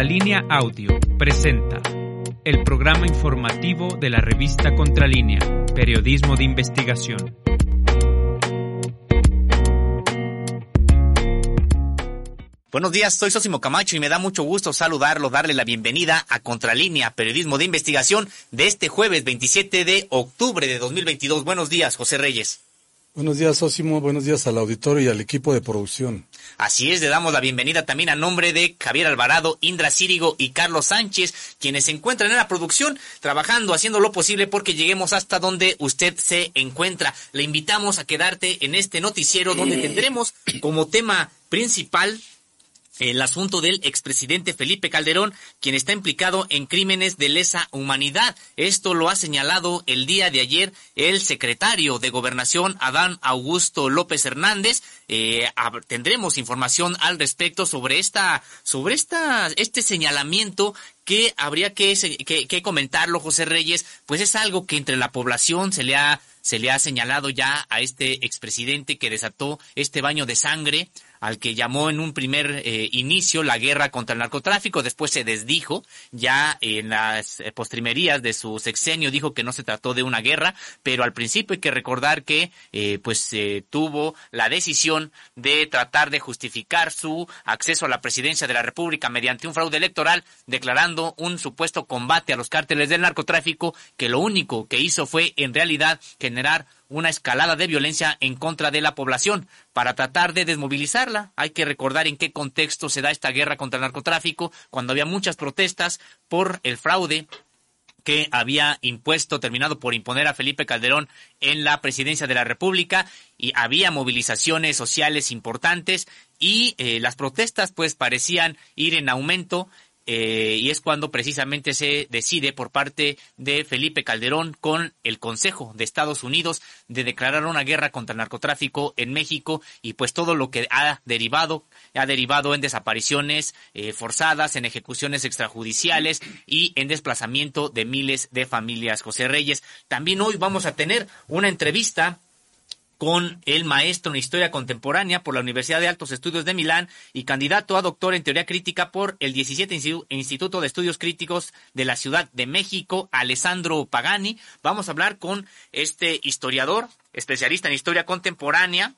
Contralínea Audio presenta el programa informativo de la revista Contralínea, Periodismo de Investigación. Buenos días, soy Sosimo Camacho y me da mucho gusto saludarlo, darle la bienvenida a Contralínea, Periodismo de Investigación de este jueves 27 de octubre de 2022. Buenos días, José Reyes. Buenos días, Osimo. Buenos días al auditorio y al equipo de producción. Así es, le damos la bienvenida también a nombre de Javier Alvarado, Indra Círigo y Carlos Sánchez, quienes se encuentran en la producción, trabajando, haciendo lo posible porque lleguemos hasta donde usted se encuentra. Le invitamos a quedarte en este noticiero donde tendremos como tema principal el asunto del expresidente Felipe Calderón, quien está implicado en crímenes de lesa humanidad. Esto lo ha señalado el día de ayer el secretario de Gobernación, Adán Augusto López Hernández. Eh, tendremos información al respecto sobre esta, sobre esta, este señalamiento que habría que, que, que comentarlo, José Reyes, pues es algo que entre la población se le ha se le ha señalado ya a este expresidente que desató este baño de sangre al que llamó en un primer eh, inicio la guerra contra el narcotráfico, después se desdijo, ya en las eh, postrimerías de su sexenio dijo que no se trató de una guerra, pero al principio hay que recordar que eh, pues tuvo la decisión de tratar de justificar su acceso a la presidencia de la República mediante un fraude electoral, declarando un supuesto combate a los cárteles del narcotráfico, que lo único que hizo fue en realidad generar una escalada de violencia en contra de la población para tratar de desmovilizarla. Hay que recordar en qué contexto se da esta guerra contra el narcotráfico, cuando había muchas protestas por el fraude que había impuesto, terminado por imponer a Felipe Calderón en la presidencia de la República y había movilizaciones sociales importantes y eh, las protestas pues parecían ir en aumento eh, y es cuando precisamente se decide por parte de Felipe Calderón con el Consejo de Estados Unidos de declarar una guerra contra el narcotráfico en México y pues todo lo que ha derivado ha derivado en desapariciones eh, forzadas, en ejecuciones extrajudiciales y en desplazamiento de miles de familias. José Reyes, también hoy vamos a tener una entrevista con el maestro en Historia Contemporánea por la Universidad de Altos Estudios de Milán y candidato a doctor en Teoría Crítica por el 17 Instituto de Estudios Críticos de la Ciudad de México, Alessandro Pagani. Vamos a hablar con este historiador, especialista en Historia Contemporánea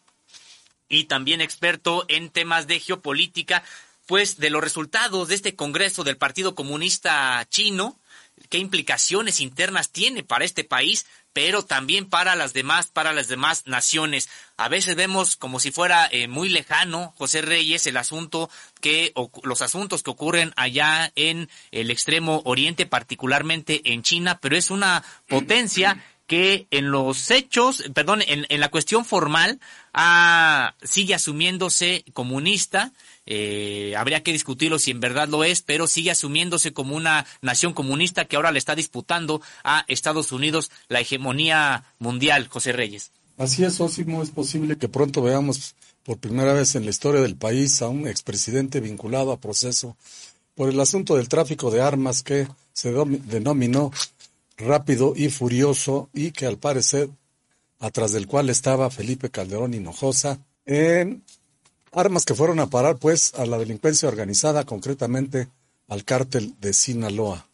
y también experto en temas de geopolítica, pues de los resultados de este Congreso del Partido Comunista Chino, qué implicaciones internas tiene para este país, pero también para las demás, para las demás naciones. A veces vemos como si fuera eh, muy lejano, José Reyes, el asunto que, o, los asuntos que ocurren allá en el extremo oriente, particularmente en China, pero es una potencia que en los hechos, perdón, en, en la cuestión formal, ah, sigue asumiéndose comunista, eh, habría que discutirlo si en verdad lo es, pero sigue asumiéndose como una nación comunista que ahora le está disputando a Estados Unidos la hegemonía mundial, José Reyes. Así es, Osimo, es posible que pronto veamos por primera vez en la historia del país a un expresidente vinculado a proceso por el asunto del tráfico de armas que se denominó rápido y furioso y que al parecer, atrás del cual estaba Felipe Calderón Hinojosa, en Armas que fueron a parar, pues, a la delincuencia organizada, concretamente al cártel de Sinaloa.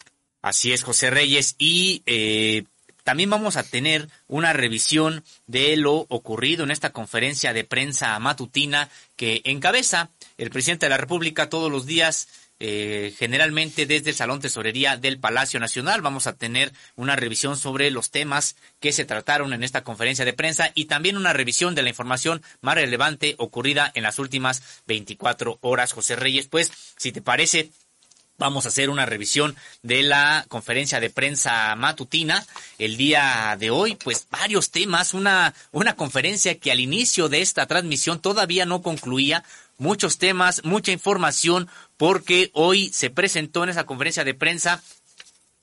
Así es, José Reyes. Y eh, también vamos a tener una revisión de lo ocurrido en esta conferencia de prensa matutina que encabeza el presidente de la República todos los días eh, generalmente desde el Salón Tesorería del Palacio Nacional. Vamos a tener una revisión sobre los temas que se trataron en esta conferencia de prensa y también una revisión de la información más relevante ocurrida en las últimas 24 horas. José Reyes, pues, si te parece, Vamos a hacer una revisión de la conferencia de prensa matutina el día de hoy, pues varios temas, una, una conferencia que al inicio de esta transmisión todavía no concluía, muchos temas, mucha información, porque hoy se presentó en esa conferencia de prensa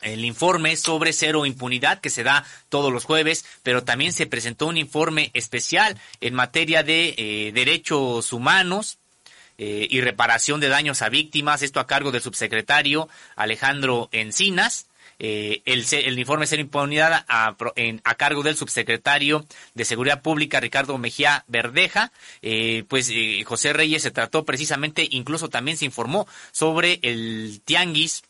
el informe sobre cero impunidad que se da todos los jueves, pero también se presentó un informe especial en materia de eh, derechos humanos eh, y reparación de daños a víctimas, esto a cargo del subsecretario Alejandro Encinas. Eh, el, el, informe ser impunidad a, a, cargo del subsecretario de Seguridad Pública, Ricardo Mejía Verdeja. Eh, pues eh, José Reyes se trató precisamente, incluso también se informó sobre el tianguis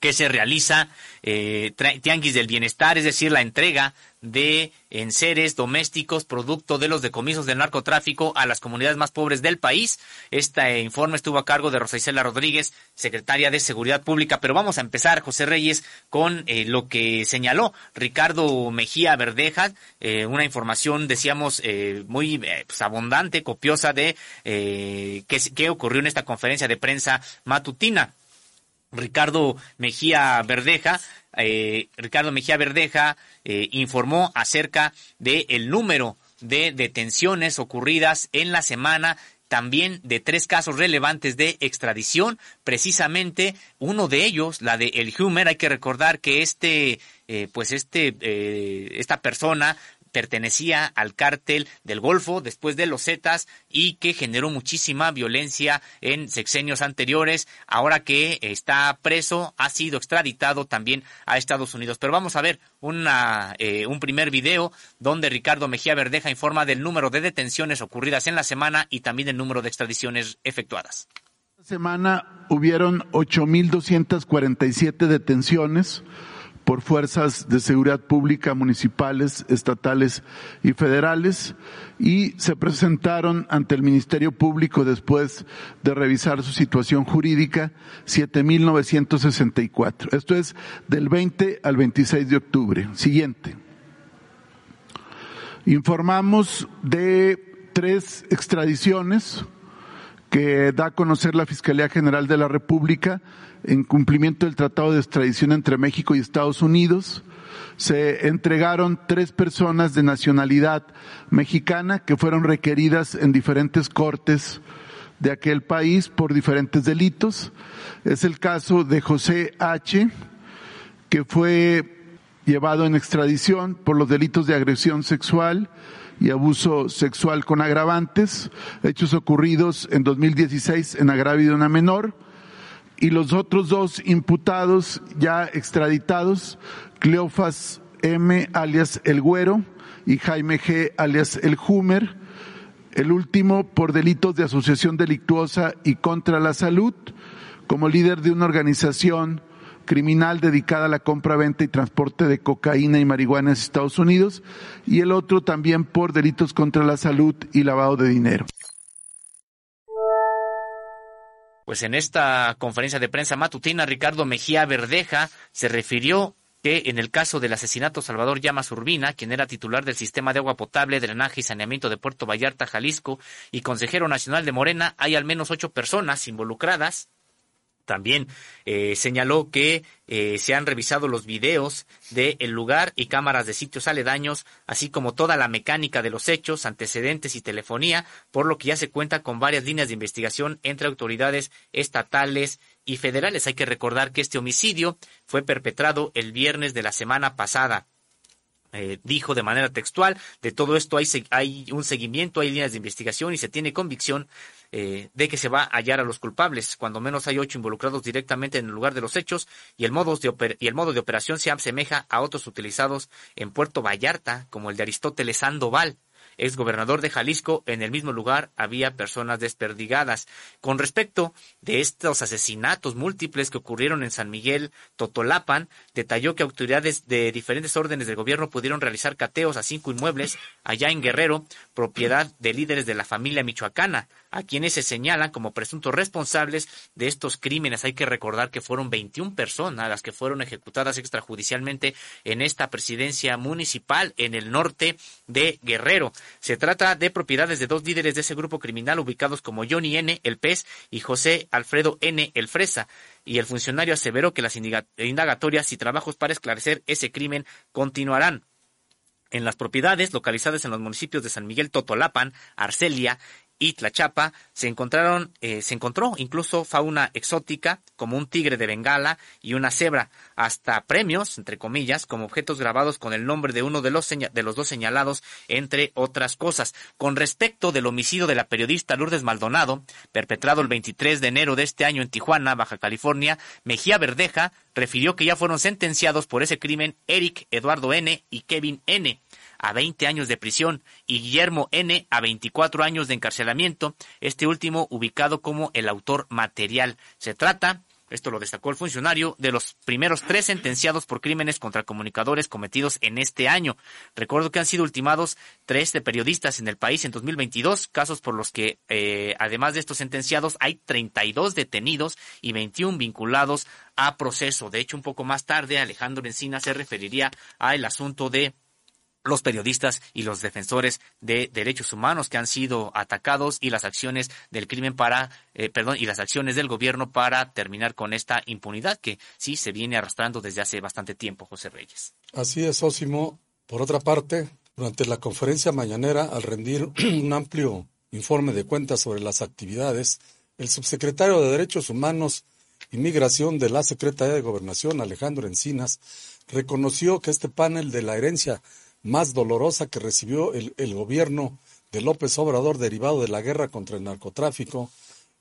que se realiza, eh, tianguis del bienestar, es decir, la entrega de enseres domésticos producto de los decomisos del narcotráfico a las comunidades más pobres del país. Este informe estuvo a cargo de Rosa Isela Rodríguez, secretaria de Seguridad Pública. Pero vamos a empezar, José Reyes, con eh, lo que señaló Ricardo Mejía Verdeja, eh, una información, decíamos, eh, muy pues, abundante, copiosa de qué ocurrió en esta conferencia de prensa matutina. Ricardo Mejía Verdeja, eh, Ricardo Mejía Verdeja eh, informó acerca del el número de detenciones ocurridas en la semana también de tres casos relevantes de extradición, precisamente uno de ellos, la de El Humer, hay que recordar que este, eh, pues este, esta persona pertenecía al cártel del Golfo después de los Zetas y que generó muchísima violencia en sexenios anteriores. Ahora que está preso, ha sido extraditado también a Estados Unidos. Pero vamos a ver una, eh, un primer video donde Ricardo Mejía Verdeja informa del número de detenciones ocurridas en la semana y también el número de extradiciones efectuadas. Esta semana hubieron 8.247 detenciones por fuerzas de seguridad pública municipales, estatales y federales y se presentaron ante el Ministerio Público después de revisar su situación jurídica 7.964. Esto es del 20 al 26 de octubre. Siguiente. Informamos de tres extradiciones que da a conocer la Fiscalía General de la República en cumplimiento del Tratado de Extradición entre México y Estados Unidos. Se entregaron tres personas de nacionalidad mexicana que fueron requeridas en diferentes cortes de aquel país por diferentes delitos. Es el caso de José H., que fue llevado en extradición por los delitos de agresión sexual y abuso sexual con agravantes, hechos ocurridos en 2016 en agravio de una menor y los otros dos imputados ya extraditados, Cleofas M. alias El Güero y Jaime G. alias El Humer, el último por delitos de asociación delictuosa y contra la salud, como líder de una organización criminal dedicada a la compra, venta y transporte de cocaína y marihuana en Estados Unidos, y el otro también por delitos contra la salud y lavado de dinero. Pues en esta conferencia de prensa matutina, Ricardo Mejía Verdeja se refirió que en el caso del asesinato Salvador Llamas Urbina, quien era titular del sistema de agua potable, drenaje y saneamiento de Puerto Vallarta, Jalisco, y consejero nacional de Morena, hay al menos ocho personas involucradas también eh, señaló que eh, se han revisado los videos del lugar y cámaras de sitios aledaños, así como toda la mecánica de los hechos, antecedentes y telefonía, por lo que ya se cuenta con varias líneas de investigación entre autoridades estatales y federales. Hay que recordar que este homicidio fue perpetrado el viernes de la semana pasada. Eh, dijo de manera textual, de todo esto hay, hay un seguimiento, hay líneas de investigación y se tiene convicción eh, de que se va a hallar a los culpables. Cuando menos hay ocho involucrados directamente en el lugar de los hechos y el, modo de, y el modo de operación se asemeja a otros utilizados en Puerto Vallarta, como el de Aristóteles Sandoval ex gobernador de Jalisco, en el mismo lugar había personas desperdigadas. Con respecto de estos asesinatos múltiples que ocurrieron en San Miguel Totolapan, detalló que autoridades de diferentes órdenes del gobierno pudieron realizar cateos a cinco inmuebles allá en Guerrero, propiedad de líderes de la familia michoacana, a quienes se señalan como presuntos responsables de estos crímenes. Hay que recordar que fueron 21 personas las que fueron ejecutadas extrajudicialmente en esta presidencia municipal en el norte de Guerrero. Se trata de propiedades de dos líderes de ese grupo criminal ubicados como Johnny N., el pez, y José Alfredo N., el fresa. Y el funcionario aseveró que las indagatorias y trabajos para esclarecer ese crimen continuarán. En las propiedades localizadas en los municipios de San Miguel Totolapan, Arcelia y Tlachapa se encontraron, eh, se encontró incluso fauna exótica como un tigre de Bengala y una cebra, hasta premios, entre comillas, como objetos grabados con el nombre de uno de los, de los dos señalados, entre otras cosas. Con respecto del homicidio de la periodista Lourdes Maldonado, perpetrado el 23 de enero de este año en Tijuana, Baja California, Mejía Verdeja refirió que ya fueron sentenciados por ese crimen Eric Eduardo N. y Kevin N a 20 años de prisión y Guillermo N. a 24 años de encarcelamiento, este último ubicado como el autor material. Se trata esto lo destacó el funcionario, de los primeros tres sentenciados por crímenes contra comunicadores cometidos en este año. Recuerdo que han sido ultimados tres de periodistas en el país en 2022, casos por los que, eh, además de estos sentenciados, hay 32 detenidos y 21 vinculados a proceso. De hecho, un poco más tarde, Alejandro Encina se referiría al asunto de los periodistas y los defensores de derechos humanos que han sido atacados y las acciones del crimen para, eh, perdón, y las acciones del gobierno para terminar con esta impunidad que sí se viene arrastrando desde hace bastante tiempo, José Reyes. Así es, Ósimo. Por otra parte, durante la conferencia mañanera, al rendir un amplio informe de cuentas sobre las actividades, el subsecretario de Derechos Humanos y Migración de la Secretaría de Gobernación, Alejandro Encinas, reconoció que este panel de la herencia más dolorosa que recibió el, gobierno de López Obrador derivado de la guerra contra el narcotráfico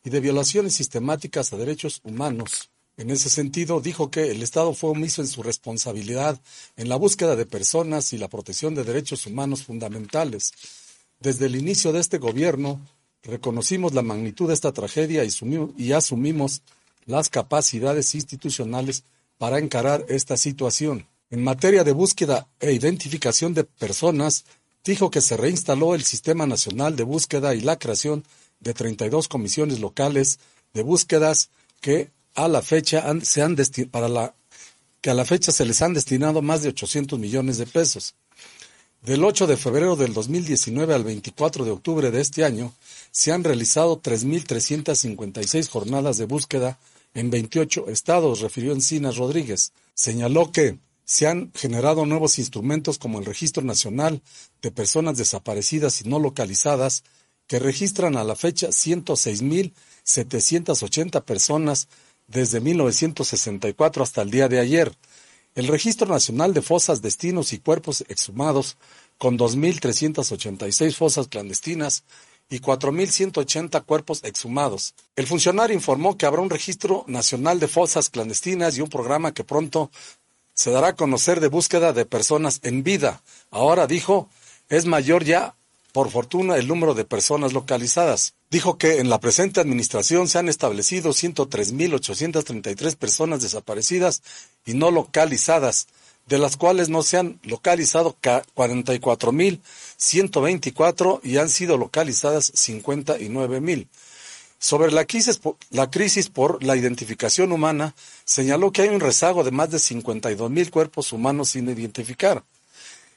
y de violaciones sistemáticas a derechos humanos. En ese sentido, dijo que el Estado fue omiso en su responsabilidad en la búsqueda de personas y la protección de derechos humanos fundamentales. Desde el inicio de este gobierno, reconocimos la magnitud de esta tragedia y, y asumimos las capacidades institucionales para encarar esta situación. En materia de búsqueda e identificación de personas, dijo que se reinstaló el Sistema Nacional de Búsqueda y la creación de 32 comisiones locales de búsquedas que a la fecha se han para la que a la fecha se les han destinado más de 800 millones de pesos. Del 8 de febrero del 2019 al 24 de octubre de este año, se han realizado 3.356 jornadas de búsqueda en 28 estados, refirió Encinas Rodríguez. Señaló que se han generado nuevos instrumentos como el Registro Nacional de Personas Desaparecidas y No Localizadas, que registran a la fecha 106.780 personas desde 1964 hasta el día de ayer. El Registro Nacional de Fosas, Destinos y Cuerpos Exhumados, con 2.386 fosas clandestinas y 4.180 cuerpos exhumados. El funcionario informó que habrá un registro nacional de fosas clandestinas y un programa que pronto se dará a conocer de búsqueda de personas en vida. Ahora dijo, es mayor ya, por fortuna, el número de personas localizadas. Dijo que en la presente administración se han establecido 103.833 personas desaparecidas y no localizadas, de las cuales no se han localizado 44.124 y han sido localizadas 59.000. Sobre la crisis, por la identificación humana, señaló que hay un rezago de más de 52 mil cuerpos humanos sin identificar.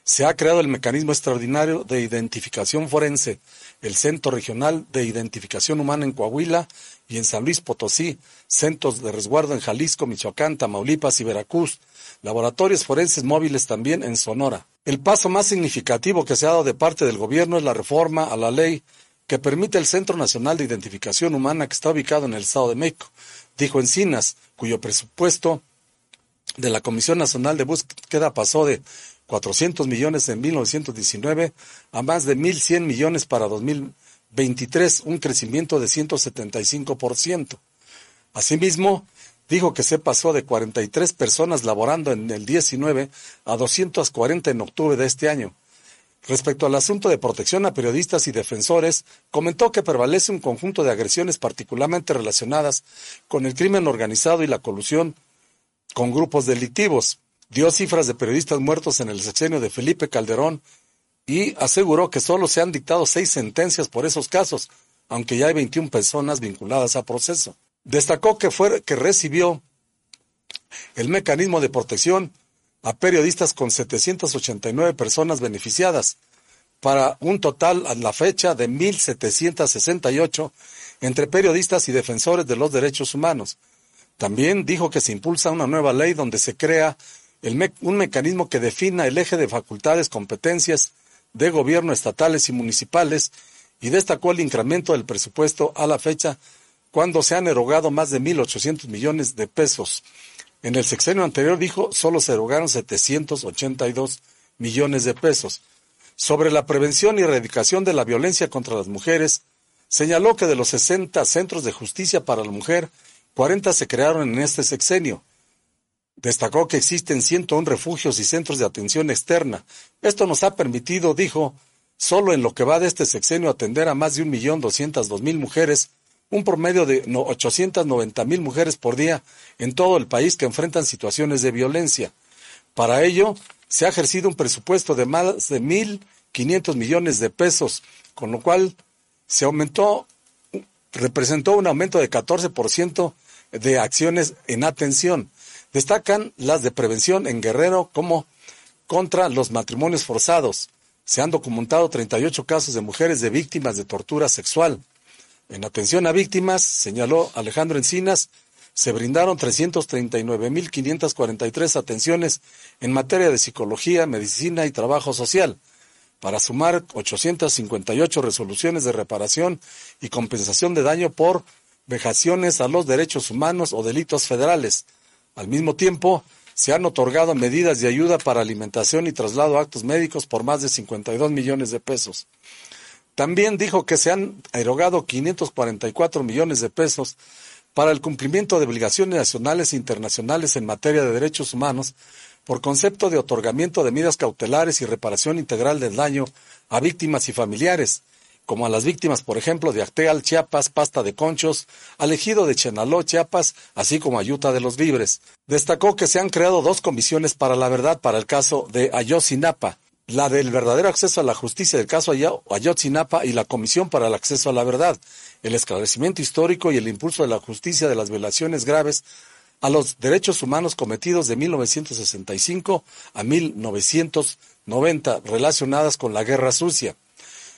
Se ha creado el mecanismo extraordinario de identificación forense, el Centro Regional de Identificación Humana en Coahuila y en San Luis Potosí, centros de resguardo en Jalisco, Michoacán, Tamaulipas y Veracruz, laboratorios forenses móviles también en Sonora. El paso más significativo que se ha dado de parte del gobierno es la reforma a la ley que permite el Centro Nacional de Identificación Humana que está ubicado en el Estado de México, dijo Encinas, cuyo presupuesto de la Comisión Nacional de Búsqueda pasó de 400 millones en 1919 a más de 1.100 millones para 2023, un crecimiento de 175%. Asimismo, dijo que se pasó de 43 personas laborando en el 19 a 240 en octubre de este año, Respecto al asunto de protección a periodistas y defensores, comentó que prevalece un conjunto de agresiones particularmente relacionadas con el crimen organizado y la colusión con grupos delictivos. Dio cifras de periodistas muertos en el sexenio de Felipe Calderón y aseguró que solo se han dictado seis sentencias por esos casos, aunque ya hay 21 personas vinculadas a proceso. Destacó que, fue, que recibió el mecanismo de protección a periodistas con 789 personas beneficiadas, para un total a la fecha de 1.768 entre periodistas y defensores de los derechos humanos. También dijo que se impulsa una nueva ley donde se crea un mecanismo que defina el eje de facultades, competencias de gobierno estatales y municipales y destacó el incremento del presupuesto a la fecha cuando se han erogado más de 1.800 millones de pesos. En el sexenio anterior, dijo, solo se erogaron 782 millones de pesos. Sobre la prevención y erradicación de la violencia contra las mujeres, señaló que de los 60 centros de justicia para la mujer, 40 se crearon en este sexenio. Destacó que existen 101 refugios y centros de atención externa. Esto nos ha permitido, dijo, solo en lo que va de este sexenio atender a más de 1.202.000 mujeres, un promedio de 890.000 mujeres por día en todo el país que enfrentan situaciones de violencia. Para ello, se ha ejercido un presupuesto de más de 1.500 millones de pesos, con lo cual se aumentó, representó un aumento de 14% de acciones en atención. Destacan las de prevención en Guerrero como contra los matrimonios forzados. Se han documentado 38 casos de mujeres de víctimas de tortura sexual. En atención a víctimas, señaló Alejandro Encinas, se brindaron 339.543 atenciones en materia de psicología, medicina y trabajo social, para sumar 858 resoluciones de reparación y compensación de daño por vejaciones a los derechos humanos o delitos federales, al mismo tiempo, se han otorgado medidas de ayuda para alimentación y traslado a actos médicos por más de 52 millones de pesos. También dijo que se han erogado 544 millones de pesos para el cumplimiento de obligaciones nacionales e internacionales en materia de derechos humanos por concepto de otorgamiento de medidas cautelares y reparación integral del daño a víctimas y familiares, como a las víctimas, por ejemplo, de Acteal, Chiapas, Pasta de Conchos, Alejido de Chenaló, Chiapas, así como Ayuta de los Libres. Destacó que se han creado dos comisiones para la verdad para el caso de Ayotzinapa, la del verdadero acceso a la justicia del caso Ayotzinapa y la Comisión para el Acceso a la Verdad, el esclarecimiento histórico y el impulso de la justicia de las violaciones graves a los derechos humanos cometidos de 1965 a 1990 relacionadas con la guerra sucia.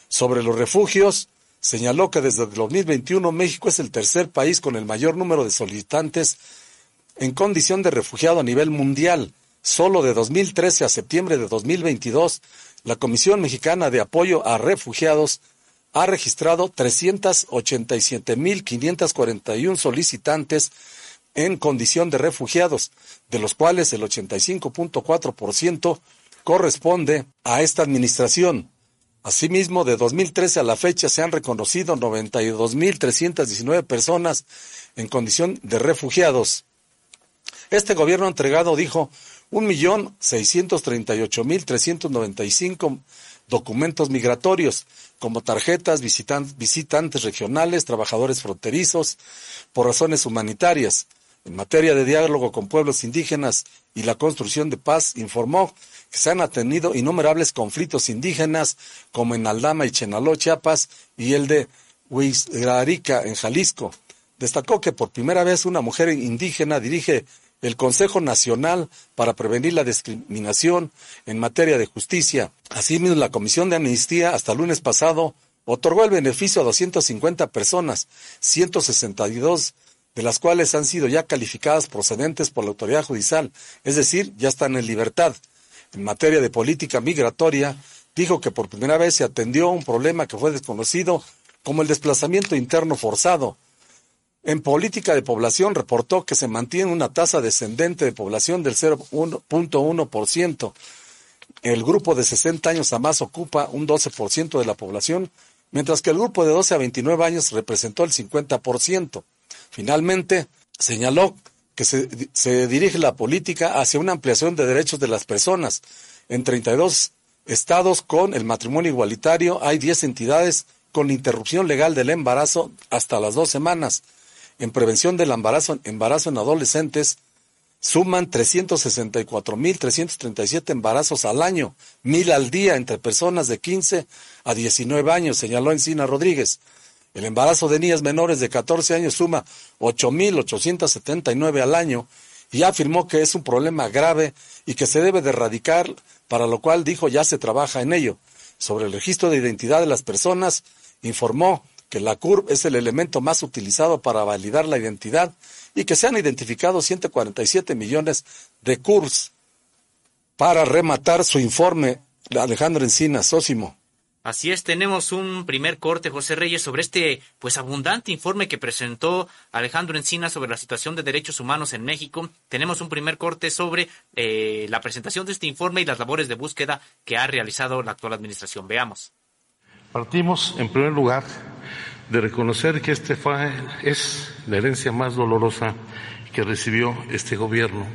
Sobre los refugios, señaló que desde el 2021 México es el tercer país con el mayor número de solicitantes en condición de refugiado a nivel mundial. Solo de 2013 a septiembre de 2022, la Comisión Mexicana de Apoyo a Refugiados ha registrado 387.541 solicitantes en condición de refugiados, de los cuales el 85.4% corresponde a esta administración. Asimismo, de 2013 a la fecha se han reconocido 92.319 personas en condición de refugiados. Este gobierno entregado, dijo, 1.638.395 documentos migratorios, como tarjetas, visitantes regionales, trabajadores fronterizos, por razones humanitarias. En materia de diálogo con pueblos indígenas y la construcción de paz, informó se han atendido innumerables conflictos indígenas, como en Aldama y Chenaló, Chiapas, y el de Huizrarica, en Jalisco. Destacó que por primera vez una mujer indígena dirige el Consejo Nacional para Prevenir la Discriminación en materia de justicia. Asimismo, la Comisión de Amnistía, hasta el lunes pasado, otorgó el beneficio a 250 personas, 162 de las cuales han sido ya calificadas procedentes por la autoridad judicial, es decir, ya están en libertad en materia de política migratoria, dijo que por primera vez se atendió un problema que fue desconocido como el desplazamiento interno forzado. En política de población reportó que se mantiene una tasa descendente de población del 0.1%. El grupo de 60 años a más ocupa un 12% de la población, mientras que el grupo de 12 a 29 años representó el 50%. Finalmente, señaló que se, se, dirige la política hacia una ampliación de derechos de las personas. En 32 estados con el matrimonio igualitario hay 10 entidades con interrupción legal del embarazo hasta las dos semanas. En prevención del embarazo, en adolescentes suman 364.337 embarazos al año, mil al día entre personas de 15 a 19 años, señaló Encina Rodríguez. El embarazo de niñas menores de 14 años suma 8.879 al año y afirmó que es un problema grave y que se debe de erradicar, para lo cual dijo ya se trabaja en ello. Sobre el registro de identidad de las personas, informó que la CURP es el elemento más utilizado para validar la identidad y que se han identificado 147 millones de CURPS. Para rematar su informe, Alejandro Encina Sósimo. Así es, tenemos un primer corte, José Reyes, sobre este pues abundante informe que presentó Alejandro Encina sobre la situación de derechos humanos en México. Tenemos un primer corte sobre eh, la presentación de este informe y las labores de búsqueda que ha realizado la actual administración. Veamos. Partimos, en primer lugar, de reconocer que este fue, es la herencia más dolorosa que recibió este gobierno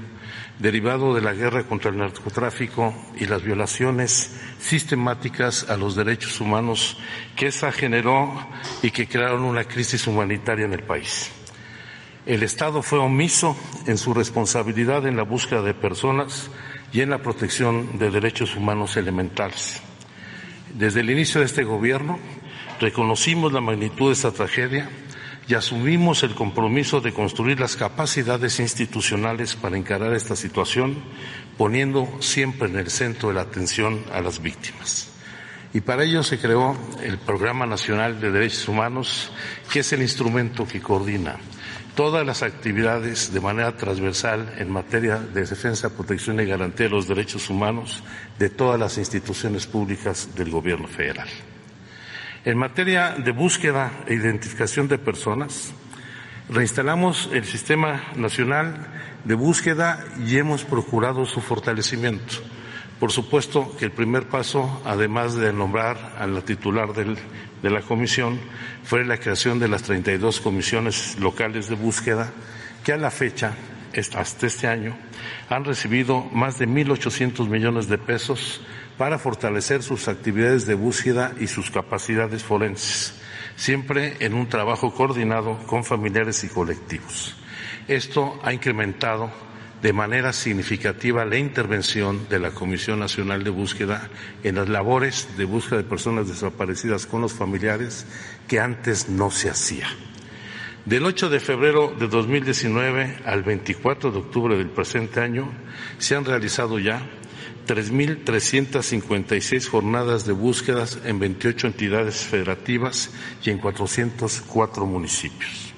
derivado de la guerra contra el narcotráfico y las violaciones sistemáticas a los derechos humanos que esa generó y que crearon una crisis humanitaria en el país. El Estado fue omiso en su responsabilidad en la búsqueda de personas y en la protección de derechos humanos elementales. Desde el inicio de este gobierno reconocimos la magnitud de esta tragedia y asumimos el compromiso de construir las capacidades institucionales para encarar esta situación, poniendo siempre en el centro de la atención a las víctimas. Y para ello se creó el Programa Nacional de Derechos Humanos, que es el instrumento que coordina todas las actividades de manera transversal en materia de defensa, protección y garantía de los derechos humanos de todas las instituciones públicas del Gobierno federal. En materia de búsqueda e identificación de personas, reinstalamos el Sistema Nacional de Búsqueda y hemos procurado su fortalecimiento. Por supuesto que el primer paso, además de nombrar a la titular de la comisión, fue la creación de las 32 comisiones locales de búsqueda que a la fecha, hasta este año, han recibido más de 1.800 millones de pesos para fortalecer sus actividades de búsqueda y sus capacidades forenses, siempre en un trabajo coordinado con familiares y colectivos. Esto ha incrementado de manera significativa la intervención de la Comisión Nacional de Búsqueda en las labores de búsqueda de personas desaparecidas con los familiares que antes no se hacía. Del 8 de febrero de 2019 al 24 de octubre del presente año se han realizado ya 3.356 jornadas de búsquedas en 28 entidades federativas y en 404 municipios.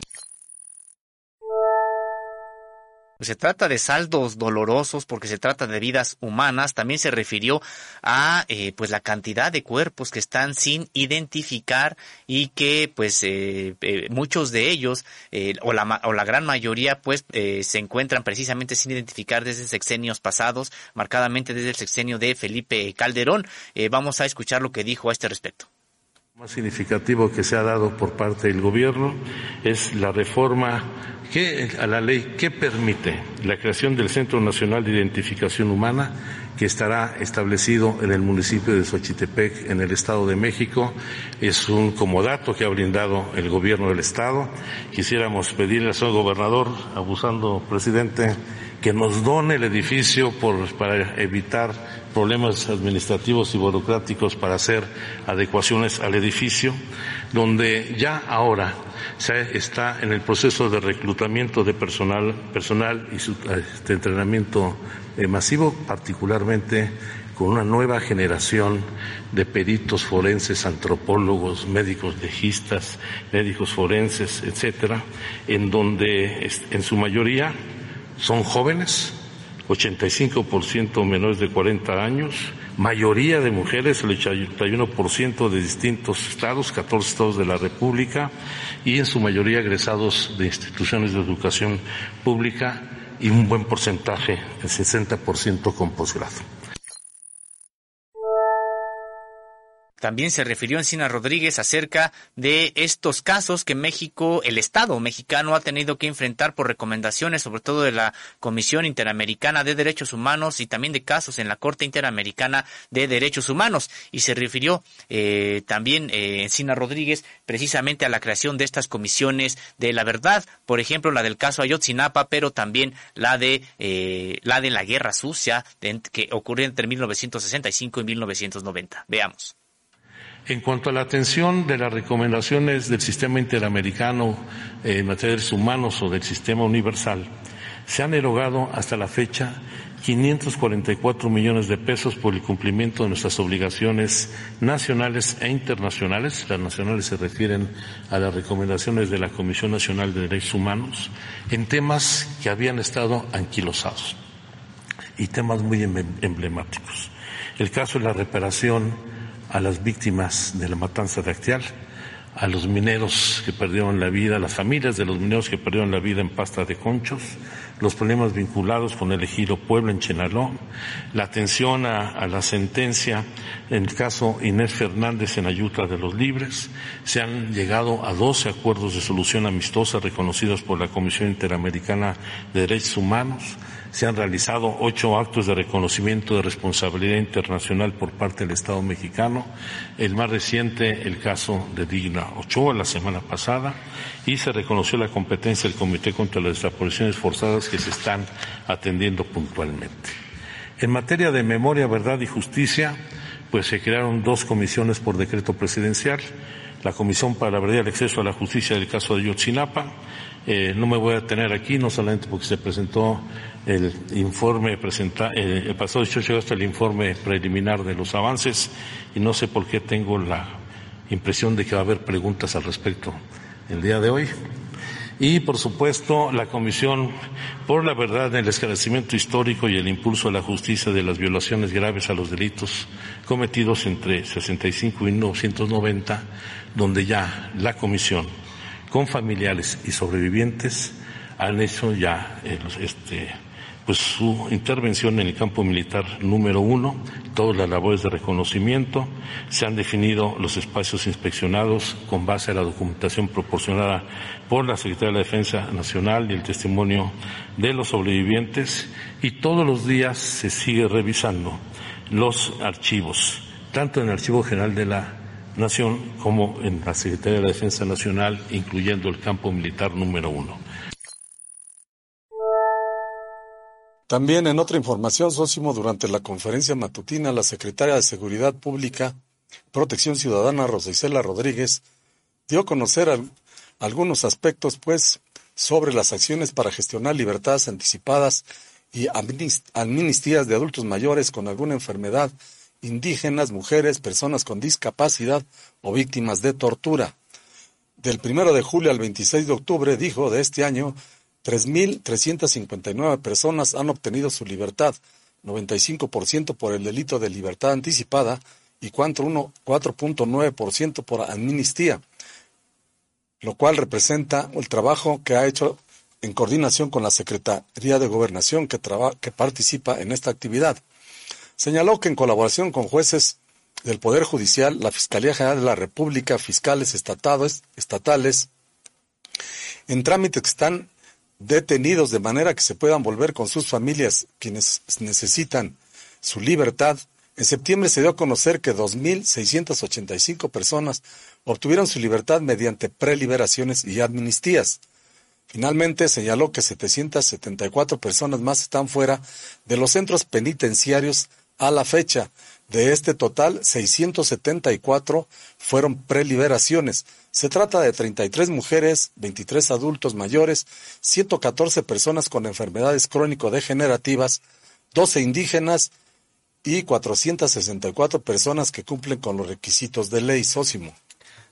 Se trata de saldos dolorosos porque se trata de vidas humanas. También se refirió a eh, pues la cantidad de cuerpos que están sin identificar y que pues eh, eh, muchos de ellos o, la, o la gran mayoría pues se encuentran precisamente sin identificar desde sexenios pasados, marcadamente desde el sexenio de Felipe Calderón. vamos a escuchar lo que dijo a este respecto más significativo que se ha dado por parte del gobierno es la reforma que, a la ley que permite la creación del Centro Nacional de Identificación Humana que estará establecido en el municipio de Xochitepec, en el Estado de México. Es un comodato que ha brindado el gobierno del Estado. Quisiéramos pedirle al señor gobernador, abusando, presidente, que nos done el edificio para evitar problemas administrativos y burocráticos para hacer adecuaciones al edificio, donde ya ahora se está en el proceso de reclutamiento de personal, personal y su este, entrenamiento eh, masivo, particularmente con una nueva generación de peritos forenses, antropólogos, médicos legistas, médicos forenses, etcétera, en donde en su mayoría son jóvenes, 85% menores de 40 años, mayoría de mujeres, el 81% de distintos estados, 14 estados de la República, y en su mayoría egresados de instituciones de educación pública y un buen porcentaje, el 60% con posgrado. También se refirió Encina Rodríguez acerca de estos casos que México, el Estado mexicano ha tenido que enfrentar por recomendaciones, sobre todo de la Comisión Interamericana de Derechos Humanos y también de casos en la Corte Interamericana de Derechos Humanos. Y se refirió eh, también eh, Encina Rodríguez precisamente a la creación de estas comisiones de la verdad, por ejemplo la del caso Ayotzinapa, pero también la de eh, la de la Guerra Sucia que ocurrió entre 1965 y 1990. Veamos. En cuanto a la atención de las recomendaciones del sistema interamericano en materias humanos o del sistema universal, se han erogado hasta la fecha 544 millones de pesos por el cumplimiento de nuestras obligaciones nacionales e internacionales. Las nacionales se refieren a las recomendaciones de la Comisión Nacional de Derechos Humanos en temas que habían estado anquilosados y temas muy emblemáticos. El caso de la reparación a las víctimas de la matanza de Actial, a los mineros que perdieron la vida, a las familias de los mineros que perdieron la vida en pasta de conchos, los problemas vinculados con el ejido Puebla en Chenaló, la atención a, la sentencia en el caso Inés Fernández en Ayuta de los Libres. Se han llegado a 12 acuerdos de solución amistosa reconocidos por la Comisión Interamericana de Derechos Humanos se han realizado ocho actos de reconocimiento de responsabilidad internacional por parte del Estado mexicano. El más reciente, el caso de Digna Ochoa, la semana pasada, y se reconoció la competencia del Comité contra las Desapariciones Forzadas que se están atendiendo puntualmente. En materia de memoria, verdad y justicia, pues se crearon dos comisiones por decreto presidencial. La Comisión para la Verdad y el Acceso a la Justicia del caso de Yotzinapa. Eh, no me voy a tener aquí, no solamente porque se presentó el informe presenta, el pasado 18 de agosto el informe preliminar de los avances y no sé por qué tengo la impresión de que va a haber preguntas al respecto el día de hoy. Y, por supuesto, la Comisión por la Verdad, el esclarecimiento histórico y el impulso a la justicia de las violaciones graves a los delitos cometidos entre 65 y 1990, donde ya la Comisión, con familiares y sobrevivientes, han hecho ya eh, este, pues su intervención en el campo militar número uno, todas las labores de reconocimiento, se han definido los espacios inspeccionados con base a la documentación proporcionada por la Secretaría de la Defensa Nacional y el testimonio de los sobrevivientes y todos los días se sigue revisando los archivos, tanto en el Archivo General de la Nación como en la Secretaría de la Defensa Nacional, incluyendo el campo militar número uno. También en otra información, Sósimo, durante la conferencia matutina, la secretaria de Seguridad Pública, Protección Ciudadana, Rosa Isela Rodríguez, dio a conocer algunos aspectos, pues, sobre las acciones para gestionar libertades anticipadas y amnistías de adultos mayores con alguna enfermedad, indígenas, mujeres, personas con discapacidad o víctimas de tortura. Del primero de julio al 26 de octubre, dijo, de este año, 3.359 personas han obtenido su libertad, 95% por el delito de libertad anticipada y 4.9% por amnistía, lo cual representa el trabajo que ha hecho en coordinación con la Secretaría de Gobernación que, que participa en esta actividad. Señaló que en colaboración con jueces del Poder Judicial, la Fiscalía General de la República, fiscales estatales, estatales en trámites que están detenidos de manera que se puedan volver con sus familias quienes necesitan su libertad, en septiembre se dio a conocer que 2.685 personas obtuvieron su libertad mediante preliberaciones y amnistías. Finalmente señaló que 774 personas más están fuera de los centros penitenciarios a la fecha. De este total, 674 fueron preliberaciones, se trata de 33 mujeres, 23 adultos mayores, 114 personas con enfermedades crónico-degenerativas, 12 indígenas y 464 personas que cumplen con los requisitos de ley Sósimo.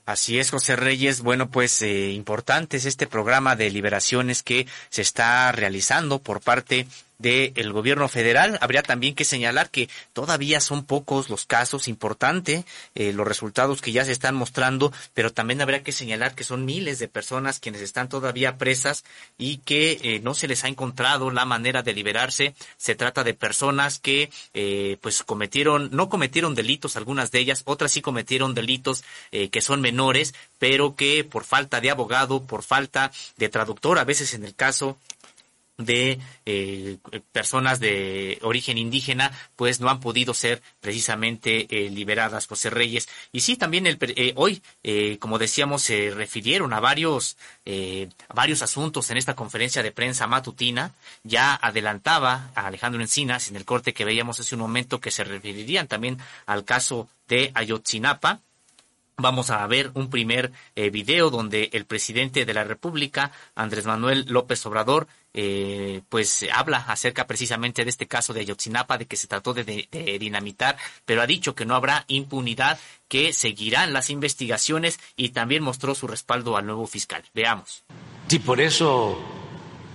Así es, José Reyes. Bueno, pues eh, importante es este programa de liberaciones que se está realizando por parte del gobierno federal. Habría también que señalar que todavía son pocos los casos, importante eh, los resultados que ya se están mostrando, pero también habría que señalar que son miles de personas quienes están todavía presas y que eh, no se les ha encontrado la manera de liberarse. Se trata de personas que eh, pues cometieron, no cometieron delitos, algunas de ellas, otras sí cometieron delitos que son menores, pero que por falta de abogado, por falta de traductor, a veces en el caso de eh, personas de origen indígena, pues no han podido ser precisamente eh, liberadas, José Reyes. Y sí, también el, eh, hoy, como decíamos, se refirieron a varios, a varios asuntos en esta conferencia de prensa matutina. Ya adelantaba a Alejandro Encinas en el corte que veíamos hace un momento que se referirían también al caso de Ayotzinapa Vamos a ver un primer video donde el presidente de la República, Andrés Manuel López Obrador, eh, pues habla acerca precisamente de este caso de Ayotzinapa, de que se trató de, dinamitar, pero ha dicho que no habrá impunidad, que seguirán las investigaciones y también mostró su respaldo al nuevo fiscal. Veamos. Sí, por eso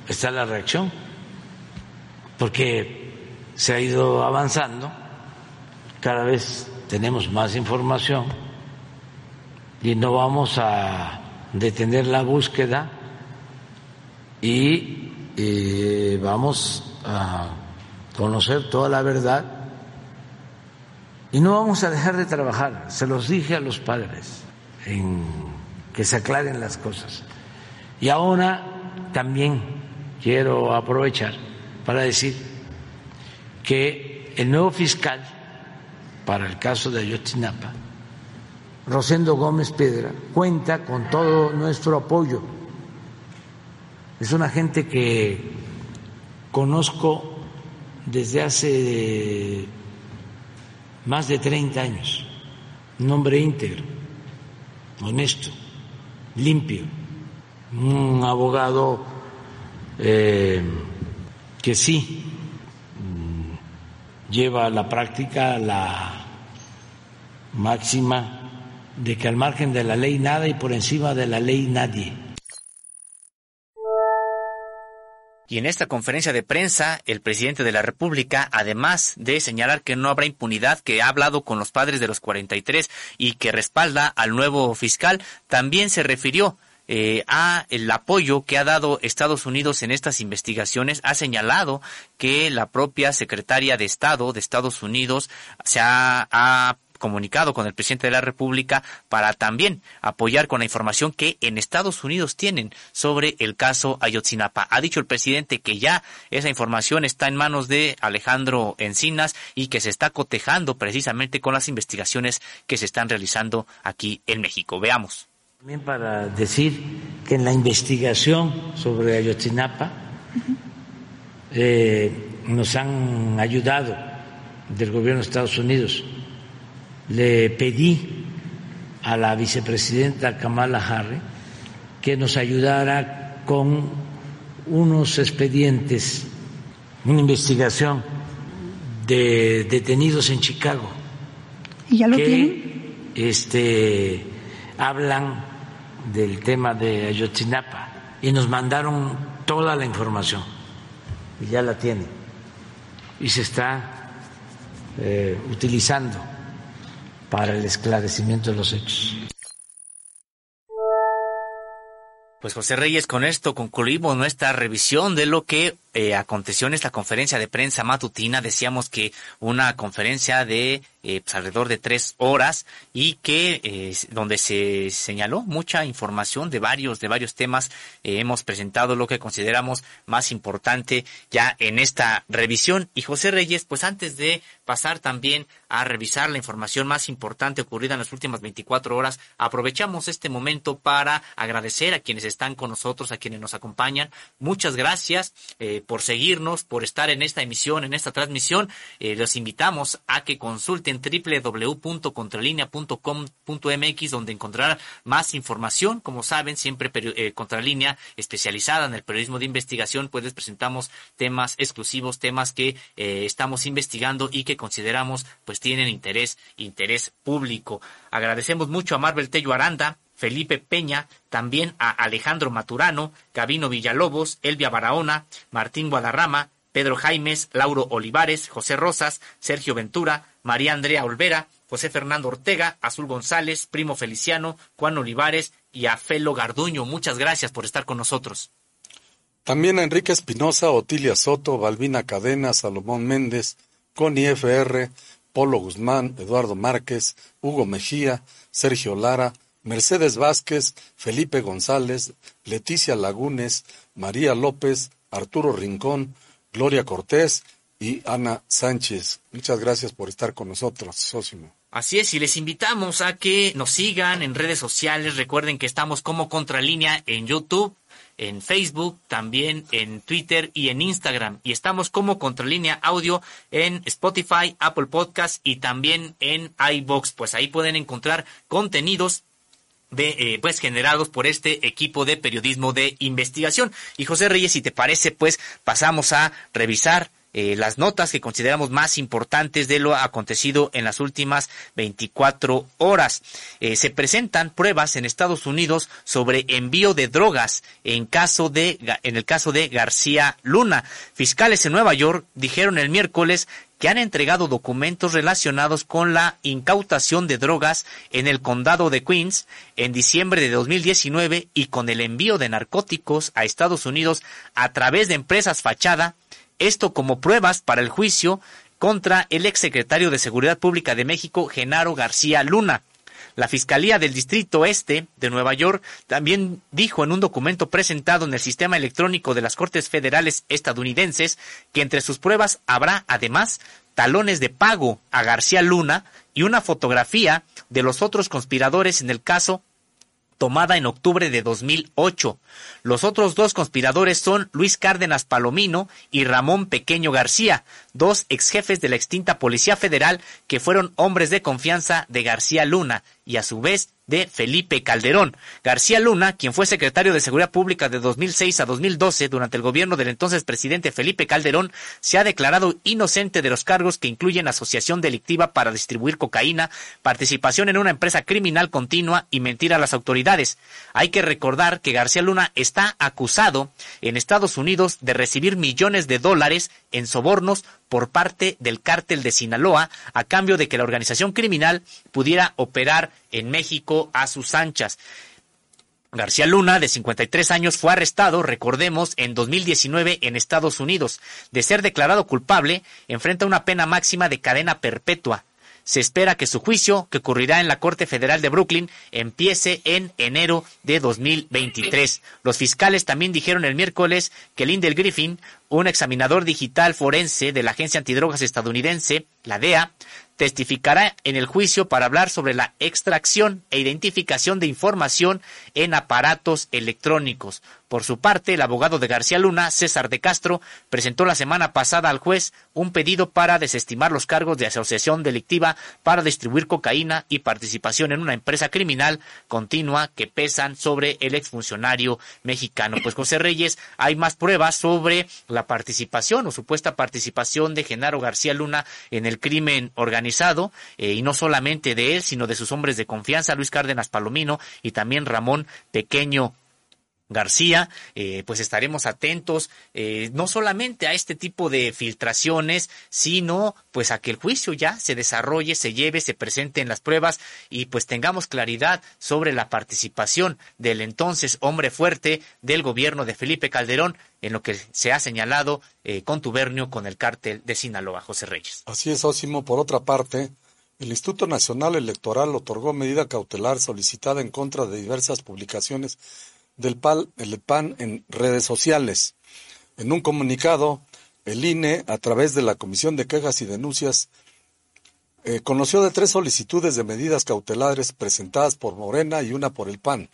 está la reacción, porque se ha ido avanzando cada vez tenemos más información y no vamos a detener la búsqueda y eh, vamos a conocer toda la verdad y no vamos a dejar de trabajar, se los dije a los padres, en que se aclaren las cosas. Y ahora también quiero aprovechar para decir que el nuevo fiscal para el caso de Ayotzinapa, Rosendo Gómez Piedra, cuenta con todo nuestro apoyo. Es una gente que conozco desde hace más de 30 años, un hombre íntegro, honesto, limpio, un abogado eh, que sí mm, lleva a la práctica la máxima de que al margen de la ley nada y por encima de la ley nadie. Y en esta conferencia de prensa, el presidente de la República, además de señalar que no habrá impunidad, que ha hablado con los padres de los 43 y que respalda al nuevo fiscal, también se refirió eh, a el apoyo que ha dado Estados Unidos en estas investigaciones, ha señalado que la propia secretaria de Estado de Estados Unidos se ha, ha comunicado con el presidente de la República para también apoyar con la información que en Estados Unidos tienen sobre el caso Ayotzinapa. Ha dicho el presidente que ya esa información está en manos de Alejandro Encinas y que se está cotejando precisamente con las investigaciones que se están realizando aquí en México. Veamos. También para decir que en la investigación sobre Ayotzinapa eh, nos han ayudado del gobierno de Estados Unidos le pedí a la vicepresidenta Kamala Harris que nos ayudara con unos expedientes, una investigación de detenidos en Chicago. ¿Y ya lo que, Este, hablan del tema de Ayotzinapa y nos mandaron toda la información. Y ya la tienen. Y se está eh, utilizando para el esclarecimiento de los hechos. Pues José Reyes, con esto concluimos nuestra revisión de lo que eh, aconteció en esta conferencia de prensa matutina. Decíamos que una conferencia de eh, pues, alrededor de tres horas y que eh, donde se señaló mucha información de varios de varios temas. hemos presentado lo que consideramos más importante ya en esta revisión. Y José Reyes, pues antes de pasar también a revisar la información más importante ocurrida en las últimas 24 horas, aprovechamos este momento para agradecer a quienes están con nosotros, a quienes nos acompañan. Muchas gracias por seguirnos, por estar en esta emisión, en esta transmisión. Eh, los invitamos a que consulten www.contralinea.com.mx donde encontrarán más información. Como saben, siempre eh, Contralínea especializada en el periodismo de investigación, pues les presentamos temas exclusivos, temas que eh, estamos investigando y que consideramos pues tienen interés, interés público. Agradecemos mucho a Marvel Tello Aranda, Felipe Peña, también a Alejandro Maturano, Gabino Villalobos, Elvia Barahona, Martín Guadarrama, Pedro Jaimes, Lauro Olivares, José Rosas, Sergio Ventura, María Andrea Olvera, José Fernando Ortega, Azul González, Primo Feliciano, Juan Olivares y a Felo Garduño. Muchas gracias por estar con nosotros. También a Enrique Espinosa, Otilia Soto, Balbina Cadena, Salomón Méndez, Connie FR, Polo Guzmán, Eduardo Márquez, Hugo Mejía, Sergio Lara, Mercedes Vázquez, Felipe González, Leticia Lagunes, María López, Arturo Rincón, Gloria Cortés y Ana Sánchez. Muchas gracias por estar con nosotros, Sósimo. Así es, y les invitamos a que nos sigan en redes sociales. Recuerden que estamos como Contralínea en YouTube, en Facebook, también en Twitter y en Instagram. Y estamos como Contralínea Audio en Spotify, Apple Podcast y también en iBox. Pues ahí pueden encontrar contenidos eh, pues generados por este equipo de periodismo de investigación. Y José Reyes, si te parece, pues pasamos a revisar eh, las notas que consideramos más importantes de lo acontecido en las últimas 24 horas. Eh, se presentan pruebas en Estados Unidos sobre envío de drogas en caso de en el caso de García Luna. Fiscales en Nueva York dijeron el miércoles que han entregado documentos relacionados con la incautación de drogas en el condado de Queens en diciembre de 2019 y con el envío de narcóticos a Estados Unidos a través de empresas fachada, esto como pruebas para el juicio contra el exsecretario de Seguridad Pública de México, Genaro García Luna. La Fiscalía del Distrito Este de Nueva York también dijo en un documento presentado en el sistema electrónico de las Cortes Federales estadounidenses que entre sus pruebas habrá además talones de pago a García Luna y una fotografía de los otros conspiradores en el caso tomada en octubre de 2008. Los otros dos conspiradores son Luis Cárdenas Palomino y Ramón Pequeño García, dos ex jefes de la extinta Policía Federal que fueron hombres de confianza de García Luna y a su vez de Felipe Calderón. García Luna, quien fue secretario de Seguridad Pública de 2006 a 2012 durante el gobierno del entonces presidente Felipe Calderón, se ha declarado inocente de los cargos que incluyen asociación delictiva para distribuir cocaína, participación en una empresa criminal continua y mentir a las autoridades. Hay que recordar que García Luna está acusado en Estados Unidos de recibir millones de dólares en sobornos por parte del cártel de Sinaloa a cambio de que la organización criminal pudiera operar en México a sus anchas. García Luna, de 53 años, fue arrestado, recordemos, en 2019 en Estados Unidos. De ser declarado culpable, enfrenta una pena máxima de cadena perpetua. Se espera que su juicio, que ocurrirá en la Corte Federal de Brooklyn, empiece en enero de 2023. Los fiscales también dijeron el miércoles que Lindell Griffin, un examinador digital forense de la Agencia Antidrogas estadounidense, la DEA, testificará en el juicio para hablar sobre la extracción e identificación de información en aparatos electrónicos. Por su parte, el abogado de García Luna, César de Castro, presentó la semana pasada al juez un pedido para desestimar los cargos de asociación delictiva para distribuir cocaína y participación en una empresa criminal continua que pesan sobre el exfuncionario mexicano. Pues José Reyes, hay más pruebas sobre la participación o supuesta participación de Genaro García Luna en el crimen organizado eh, y no solamente de él, sino de sus hombres de confianza, Luis Cárdenas Palomino y también Ramón Pequeño García, eh, pues estaremos atentos eh, no solamente a este tipo de filtraciones, sino pues a que el juicio ya se desarrolle, se lleve, se presenten las pruebas y pues tengamos claridad sobre la participación del entonces hombre fuerte del gobierno de Felipe Calderón en lo que se ha señalado eh, contubernio con el cártel de Sinaloa, José Reyes. Así es, Ósimo. Por otra parte, el Instituto Nacional Electoral otorgó medida cautelar solicitada en contra de diversas publicaciones del PAN en redes sociales. En un comunicado, el INE, a través de la Comisión de Quejas y Denuncias, eh, conoció de tres solicitudes de medidas cautelares presentadas por Morena y una por el PAN.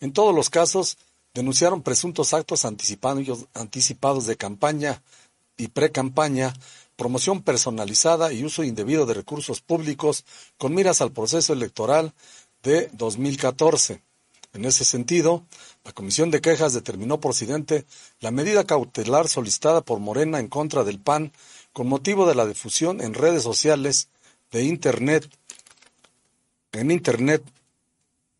En todos los casos, denunciaron presuntos actos anticipados de campaña y pre-campaña, promoción personalizada y uso indebido de recursos públicos con miras al proceso electoral de 2014. En ese sentido, la Comisión de Quejas determinó procedente la medida cautelar solicitada por Morena en contra del PAN con motivo de la difusión en redes sociales de Internet, en Internet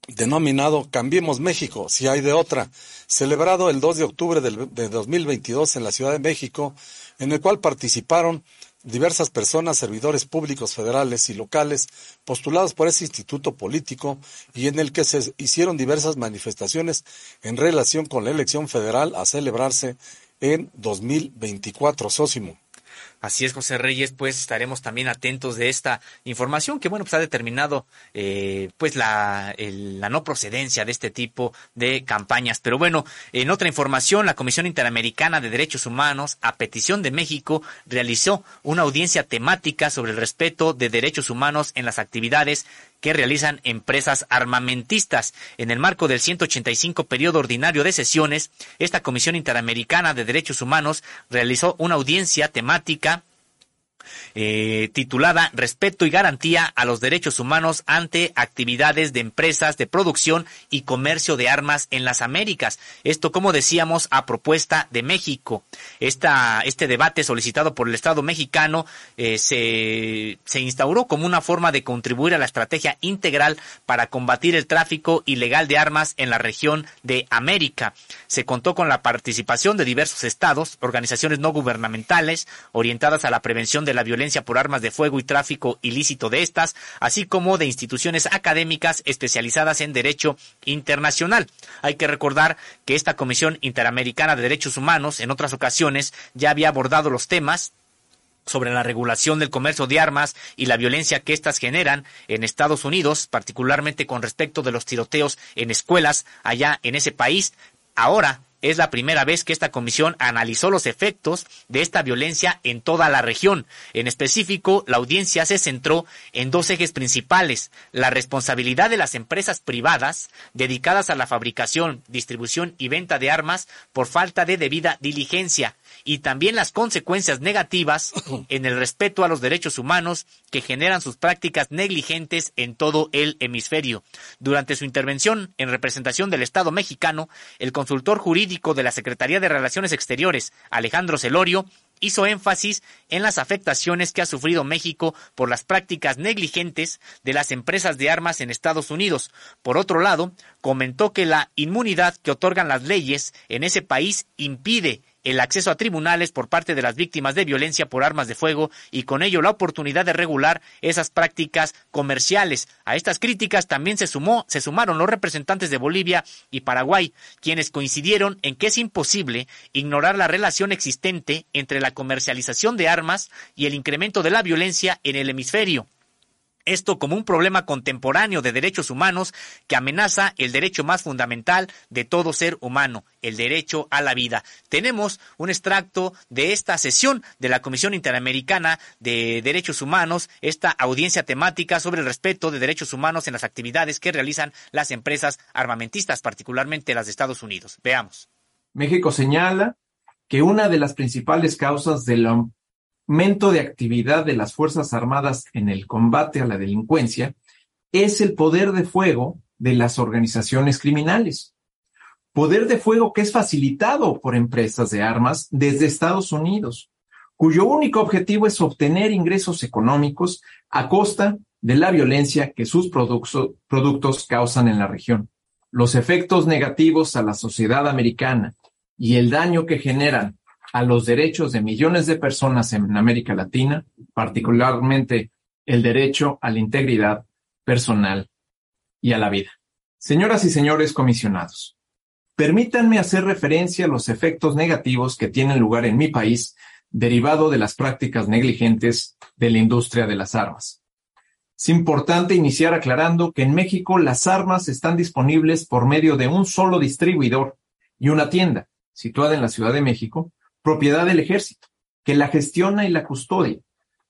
denominado Cambiemos México, si hay de otra, celebrado el 2 de octubre de 2022 en la Ciudad de México, en el cual participaron diversas personas, servidores públicos federales y locales, postulados por ese instituto político y en el que se hicieron diversas manifestaciones en relación con la elección federal a celebrarse en 2024, Sósimo. Así es, José Reyes, pues estaremos también atentos de esta información que, bueno, pues ha determinado eh, pues la, la no procedencia de este tipo de campañas. Pero bueno, en otra información, la Comisión Interamericana de Derechos Humanos, a petición de México, realizó una audiencia temática sobre el respeto de derechos humanos en las actividades que realizan empresas armamentistas. En el marco del 185 periodo ordinario de sesiones, esta Comisión Interamericana de Derechos Humanos realizó una audiencia temática eh, titulada Respeto y garantía a los derechos humanos ante actividades de empresas de producción y comercio de armas en las Américas. Esto, como decíamos, a propuesta de México. Este debate solicitado por el Estado mexicano eh, se, se instauró como una forma de contribuir a la estrategia integral para combatir el tráfico ilegal de armas en la región de América. Se contó con la participación de diversos estados, organizaciones no gubernamentales orientadas a la prevención de de la violencia por armas de fuego y tráfico ilícito de estas, así como de instituciones académicas especializadas en derecho internacional. Hay que recordar que esta Comisión Interamericana de Derechos Humanos en otras ocasiones ya había abordado los temas sobre la regulación del comercio de armas y la violencia que éstas generan en Estados Unidos, particularmente con respecto de los tiroteos en escuelas allá en ese país. Ahora es la primera vez que esta comisión analizó los efectos de esta violencia en toda la región. En específico, la audiencia se centró en dos ejes principales, la responsabilidad de las empresas privadas dedicadas a la fabricación, distribución y venta de armas por falta de debida diligencia y también las consecuencias negativas en el respeto a los derechos humanos que generan sus prácticas negligentes en todo el hemisferio. Durante su intervención en representación del Estado mexicano, el consultor jurídico de la Secretaría de Relaciones Exteriores, Alejandro Celorio, hizo énfasis en las afectaciones que ha sufrido México por las prácticas negligentes de las empresas de armas en Estados Unidos. Por otro lado, comentó que la inmunidad que otorgan las leyes en ese país impide el acceso a tribunales por parte de las víctimas de violencia por armas de fuego y con ello la oportunidad de regular esas prácticas comerciales. A estas críticas también se sumó, se sumaron los representantes de Bolivia y Paraguay, quienes coincidieron en que es imposible ignorar la relación existente entre la comercialización de armas y el incremento de la violencia en el hemisferio. Esto como un problema contemporáneo de derechos humanos que amenaza el derecho más fundamental de todo ser humano, el derecho a la vida. Tenemos un extracto de esta sesión de la Comisión Interamericana de Derechos Humanos, esta audiencia temática sobre el respeto de derechos humanos en las actividades que realizan las empresas armamentistas, particularmente las de Estados Unidos. Veamos. México señala que una de las principales causas de la aumento de actividad de las Fuerzas Armadas en el combate a la delincuencia es el poder de fuego de las organizaciones criminales. Poder de fuego que es facilitado por empresas de armas desde Estados Unidos, cuyo único objetivo es obtener ingresos económicos a costa de la violencia que sus productos causan en la región. Los efectos negativos a la sociedad americana y el daño que generan a los derechos de millones de personas en América Latina, particularmente el derecho a la integridad personal y a la vida. Señoras y señores comisionados, permítanme hacer referencia a los efectos negativos que tienen lugar en mi país derivado de las prácticas negligentes de la industria de las armas. Es importante iniciar aclarando que en México las armas están disponibles por medio de un solo distribuidor y una tienda, situada en la Ciudad de México, propiedad del ejército, que la gestiona y la custodia.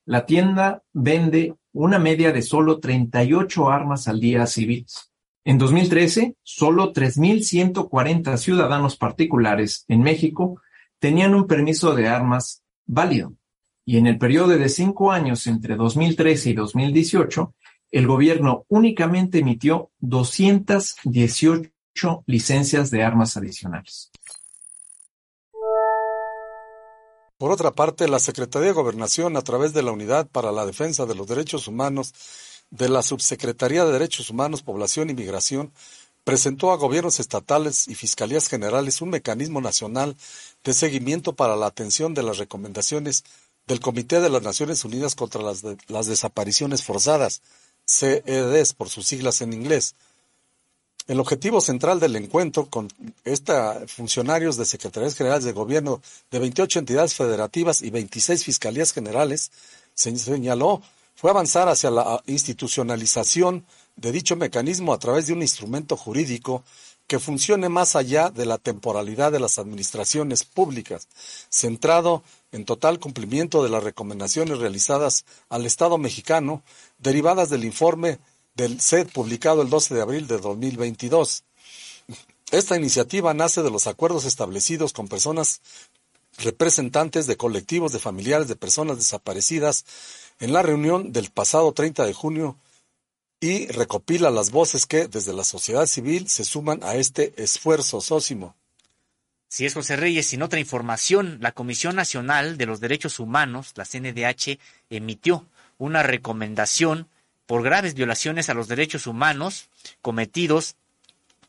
La tienda vende una media de solo 38 armas al día a civiles. En 2013, solo 3.140 ciudadanos particulares en México tenían un permiso de armas válido. Y en el periodo de cinco años entre 2013 y 2018, el gobierno únicamente emitió 218 licencias de armas adicionales. Por otra parte, la Secretaría de Gobernación, a través de la Unidad para la Defensa de los Derechos Humanos de la Subsecretaría de Derechos Humanos, Población y Migración, presentó a gobiernos estatales y fiscalías generales un mecanismo nacional de seguimiento para la atención de las recomendaciones del Comité de las Naciones Unidas contra las, Desapariciones Forzadas, CEDES por sus siglas en inglés, el objetivo central del encuentro con esta funcionarios de Secretarías Generales de Gobierno de 28 entidades federativas y 26 fiscalías generales se señaló fue avanzar hacia la institucionalización de dicho mecanismo a través de un instrumento jurídico que funcione más allá de la temporalidad de las administraciones públicas, centrado en total cumplimiento de las recomendaciones realizadas al Estado mexicano derivadas del informe del SED publicado el 12 de abril de 2022. Esta iniciativa nace de los acuerdos establecidos con personas representantes de colectivos de familiares de personas desaparecidas en la reunión del pasado 30 de junio y recopila las voces que desde la sociedad civil se suman a este esfuerzo sósimo. Si es José Reyes, sin otra información, la Comisión Nacional de los Derechos Humanos, la CNDH, emitió una recomendación por graves violaciones a los derechos humanos cometidos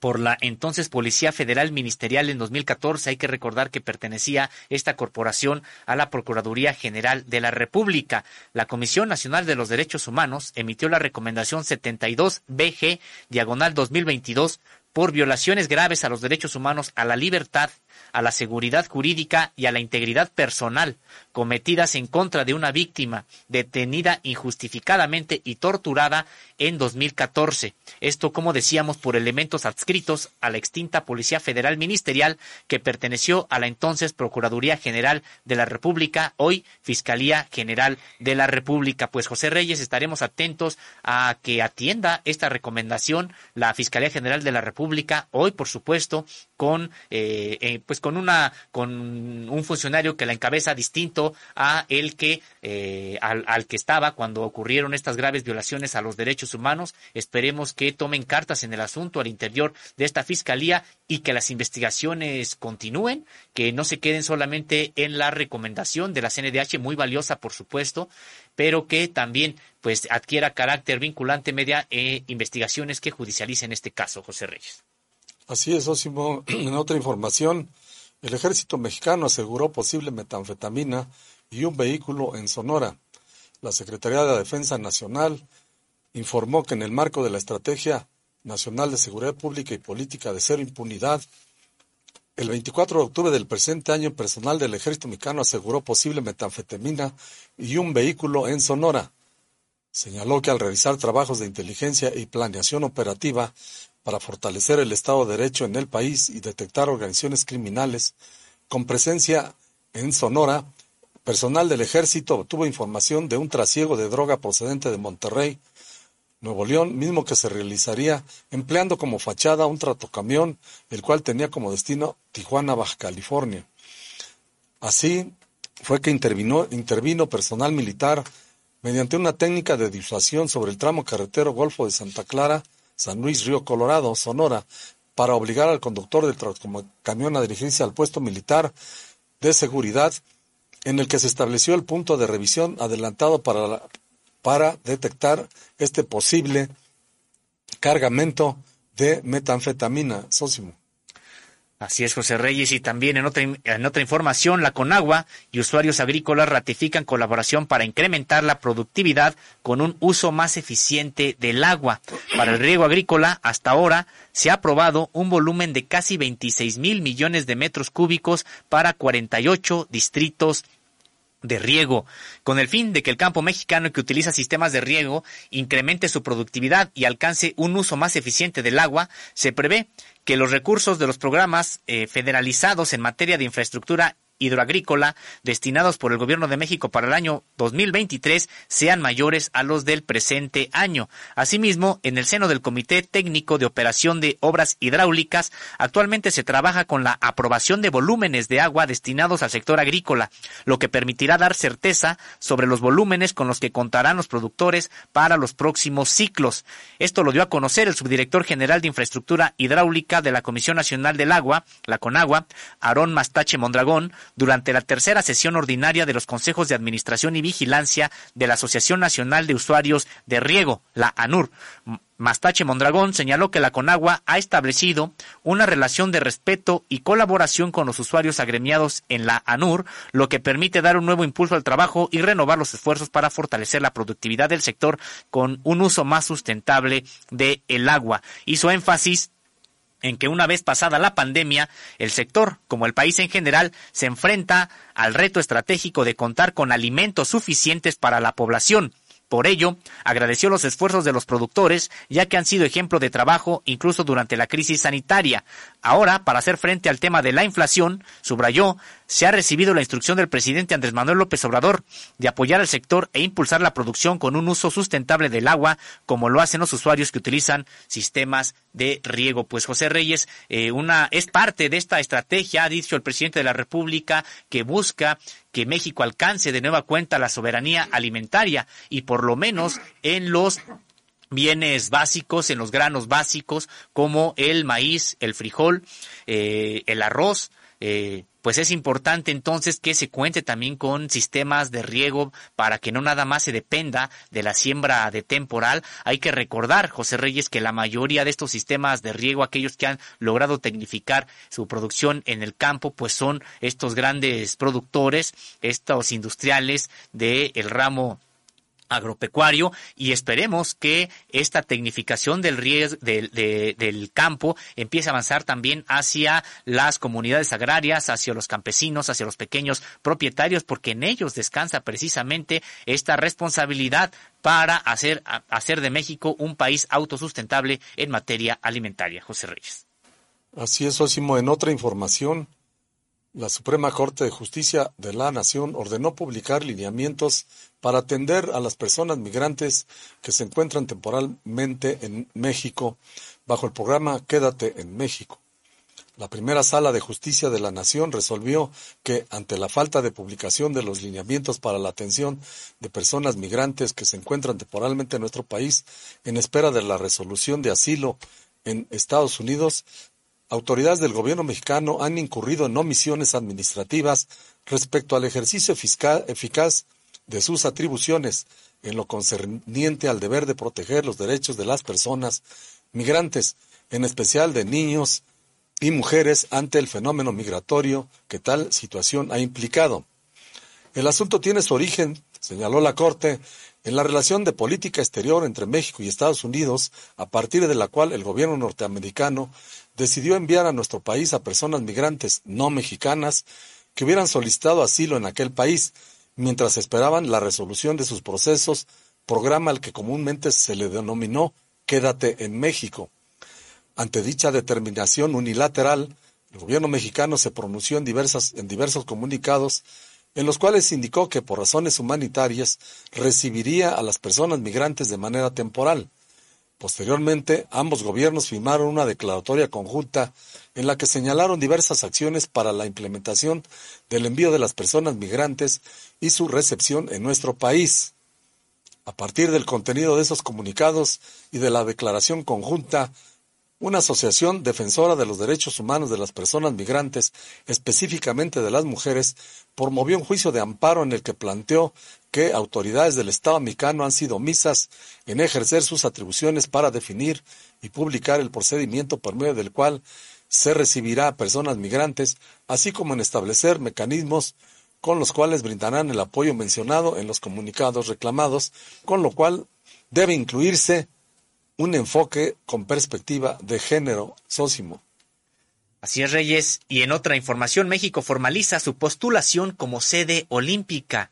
por la entonces Policía Federal Ministerial en 2014. Hay que recordar que pertenecía esta corporación a la Procuraduría General de la República. La Comisión Nacional de los Derechos Humanos emitió la recomendación 72 BG diagonal 2022 por violaciones graves a los derechos humanos, a la libertad, a la seguridad jurídica y a la integridad personal cometidas en contra de una víctima detenida injustificadamente y torturada en 2014. Esto, como decíamos, por elementos adscritos a la extinta Policía Federal Ministerial que perteneció a la entonces Procuraduría General de la República, hoy Fiscalía General de la República. Pues José Reyes, estaremos atentos a que atienda esta recomendación la Fiscalía General de la República, hoy, por supuesto, con eh, eh, pues con una con un funcionario que la encabeza distinto a el que eh, al, al, que estaba cuando ocurrieron estas graves violaciones a los derechos humanos esperemos que tomen cartas en el asunto al interior de esta fiscalía y que las investigaciones continúen que no se queden solamente en la recomendación de la CNDH muy valiosa por supuesto pero que también pues adquiera carácter vinculante media e investigaciones que judicialicen este caso José Reyes Así es, Osimo. En otra información, el ejército mexicano aseguró posible metanfetamina y un vehículo en Sonora. La Secretaría de la Defensa Nacional informó que en el marco de la Estrategia Nacional de Seguridad Pública y Política de Cero Impunidad, el 24 de octubre del presente año, personal del ejército mexicano aseguró posible metanfetamina y un vehículo en Sonora. Señaló que al realizar trabajos de inteligencia y planeación operativa, para fortalecer el Estado de Derecho en el país y detectar organizaciones criminales con presencia en Sonora, personal del ejército obtuvo información de un trasiego de droga procedente de Monterrey, Nuevo León, mismo que se realizaría empleando como fachada un tratocamión, el cual tenía como destino Tijuana, Baja California. Así fue que intervino, personal militar mediante una técnica de disuasión sobre el tramo carretero Golfo de Santa Clara San Luis Río Colorado, Sonora, para obligar al conductor del camión a dirigirse al puesto militar de seguridad en el que se estableció el punto de revisión adelantado para, para detectar este posible cargamento de metanfetamina. Sósimo. Así es, José Reyes. Y también en otra, en otra información, la Conagua y usuarios agrícolas ratifican colaboración para incrementar la productividad con un uso más eficiente del agua. Para el riego agrícola, hasta ahora se ha aprobado un volumen de casi 26 mil millones de metros cúbicos para 48 distritos de riego, con el fin de que el campo mexicano que utiliza sistemas de riego incremente su productividad y alcance un uso más eficiente del agua, se prevé que los recursos de los programas eh, federalizados en materia de infraestructura hidroagrícola destinados por el Gobierno de México para el año 2023 sean mayores a los del presente año. Asimismo, en el seno del Comité Técnico de Operación de Obras Hidráulicas, actualmente se trabaja con la aprobación de volúmenes de agua destinados al sector agrícola, lo que permitirá dar certeza sobre los volúmenes con los que contarán los productores para los próximos ciclos. Esto lo dio a conocer el subdirector general de Infraestructura Hidráulica de la Comisión Nacional del Agua, la CONAGUA, Aarón Mastache Mondragón, durante la tercera sesión ordinaria de los consejos de administración y vigilancia de la Asociación Nacional de Usuarios de Riego, la ANUR. Mastache Mondragón señaló que la Conagua ha establecido una relación de respeto y colaboración con los usuarios agremiados en la ANUR, lo que permite dar un nuevo impulso al trabajo y renovar los esfuerzos para fortalecer la productividad del sector con un uso más sustentable del el agua. Hizo énfasis en que una vez pasada la pandemia, el sector, como el país en general, se enfrenta al reto estratégico de contar con alimentos suficientes para la población. Por ello, agradeció los esfuerzos de los productores, ya que han sido ejemplo de trabajo incluso durante la crisis sanitaria. Ahora, para hacer frente al tema de la inflación, subrayó, se ha recibido la instrucción del presidente Andrés Manuel López Obrador de apoyar al sector e impulsar la producción con un uso sustentable del agua, como lo hacen los usuarios que utilizan sistemas de riego. Pues José Reyes, eh, una es parte de esta estrategia, ha dicho el presidente de la República, que busca que México alcance de nueva cuenta la soberanía alimentaria y por lo menos en los bienes básicos, en los granos básicos, como el maíz, el frijol, eh, el arroz, eh, pues es importante entonces que se cuente también con sistemas de riego para que no nada más se dependa de la siembra de temporal. Hay que recordar, José Reyes, que la mayoría de estos sistemas de riego, aquellos que han logrado tecnificar su producción en el campo, pues son estos grandes productores, estos industriales del el ramo agropecuario y esperemos que esta tecnificación del, riesgo, del, campo empiece a avanzar también hacia las comunidades agrarias, hacia los campesinos, hacia los pequeños propietarios, porque en ellos descansa precisamente esta responsabilidad para hacer, hacer de México un país autosustentable en materia alimentaria. José Reyes. Así es, Osimo. En otra información, la Suprema Corte de Justicia de la Nación ordenó publicar lineamientos para atender a las personas migrantes que se encuentran temporalmente en México bajo el programa Quédate en México. La primera sala de justicia de la Nación resolvió que, ante la falta de publicación de los lineamientos para la atención de personas migrantes que se encuentran temporalmente en nuestro país en espera de la resolución de asilo en Estados Unidos, autoridades del gobierno mexicano han incurrido en omisiones administrativas respecto al ejercicio fiscal, eficaz de sus atribuciones en lo concerniente al deber de proteger los derechos de las personas migrantes, en especial de niños y mujeres ante el fenómeno migratorio que tal situación ha implicado. El asunto tiene su origen, señaló la Corte, en la relación de política exterior entre México y Estados Unidos, a partir de la cual el gobierno norteamericano decidió enviar a nuestro país a personas migrantes no mexicanas que hubieran solicitado asilo en aquel país, mientras esperaban la resolución de sus procesos, programa al que comúnmente se le denominó Quédate en México. Ante dicha determinación unilateral, el gobierno mexicano se pronunció en, diversas, en diversos comunicados en los cuales indicó que por razones humanitarias recibiría a las personas migrantes de manera temporal. Posteriormente, ambos gobiernos firmaron una declaratoria conjunta en la que señalaron diversas acciones para la implementación del envío de las personas migrantes y su recepción en nuestro país. A partir del contenido de esos comunicados y de la declaración conjunta, una asociación defensora de los derechos humanos de las personas migrantes, específicamente de las mujeres, promovió un juicio de amparo en el que planteó que autoridades del Estado mexicano han sido omisas en ejercer sus atribuciones para definir y publicar el procedimiento por medio del cual se recibirá a personas migrantes, así como en establecer mecanismos con los cuales brindarán el apoyo mencionado en los comunicados reclamados, con lo cual debe incluirse un enfoque con perspectiva de género sósimo. Así es, Reyes. Y en otra información, México formaliza su postulación como sede olímpica.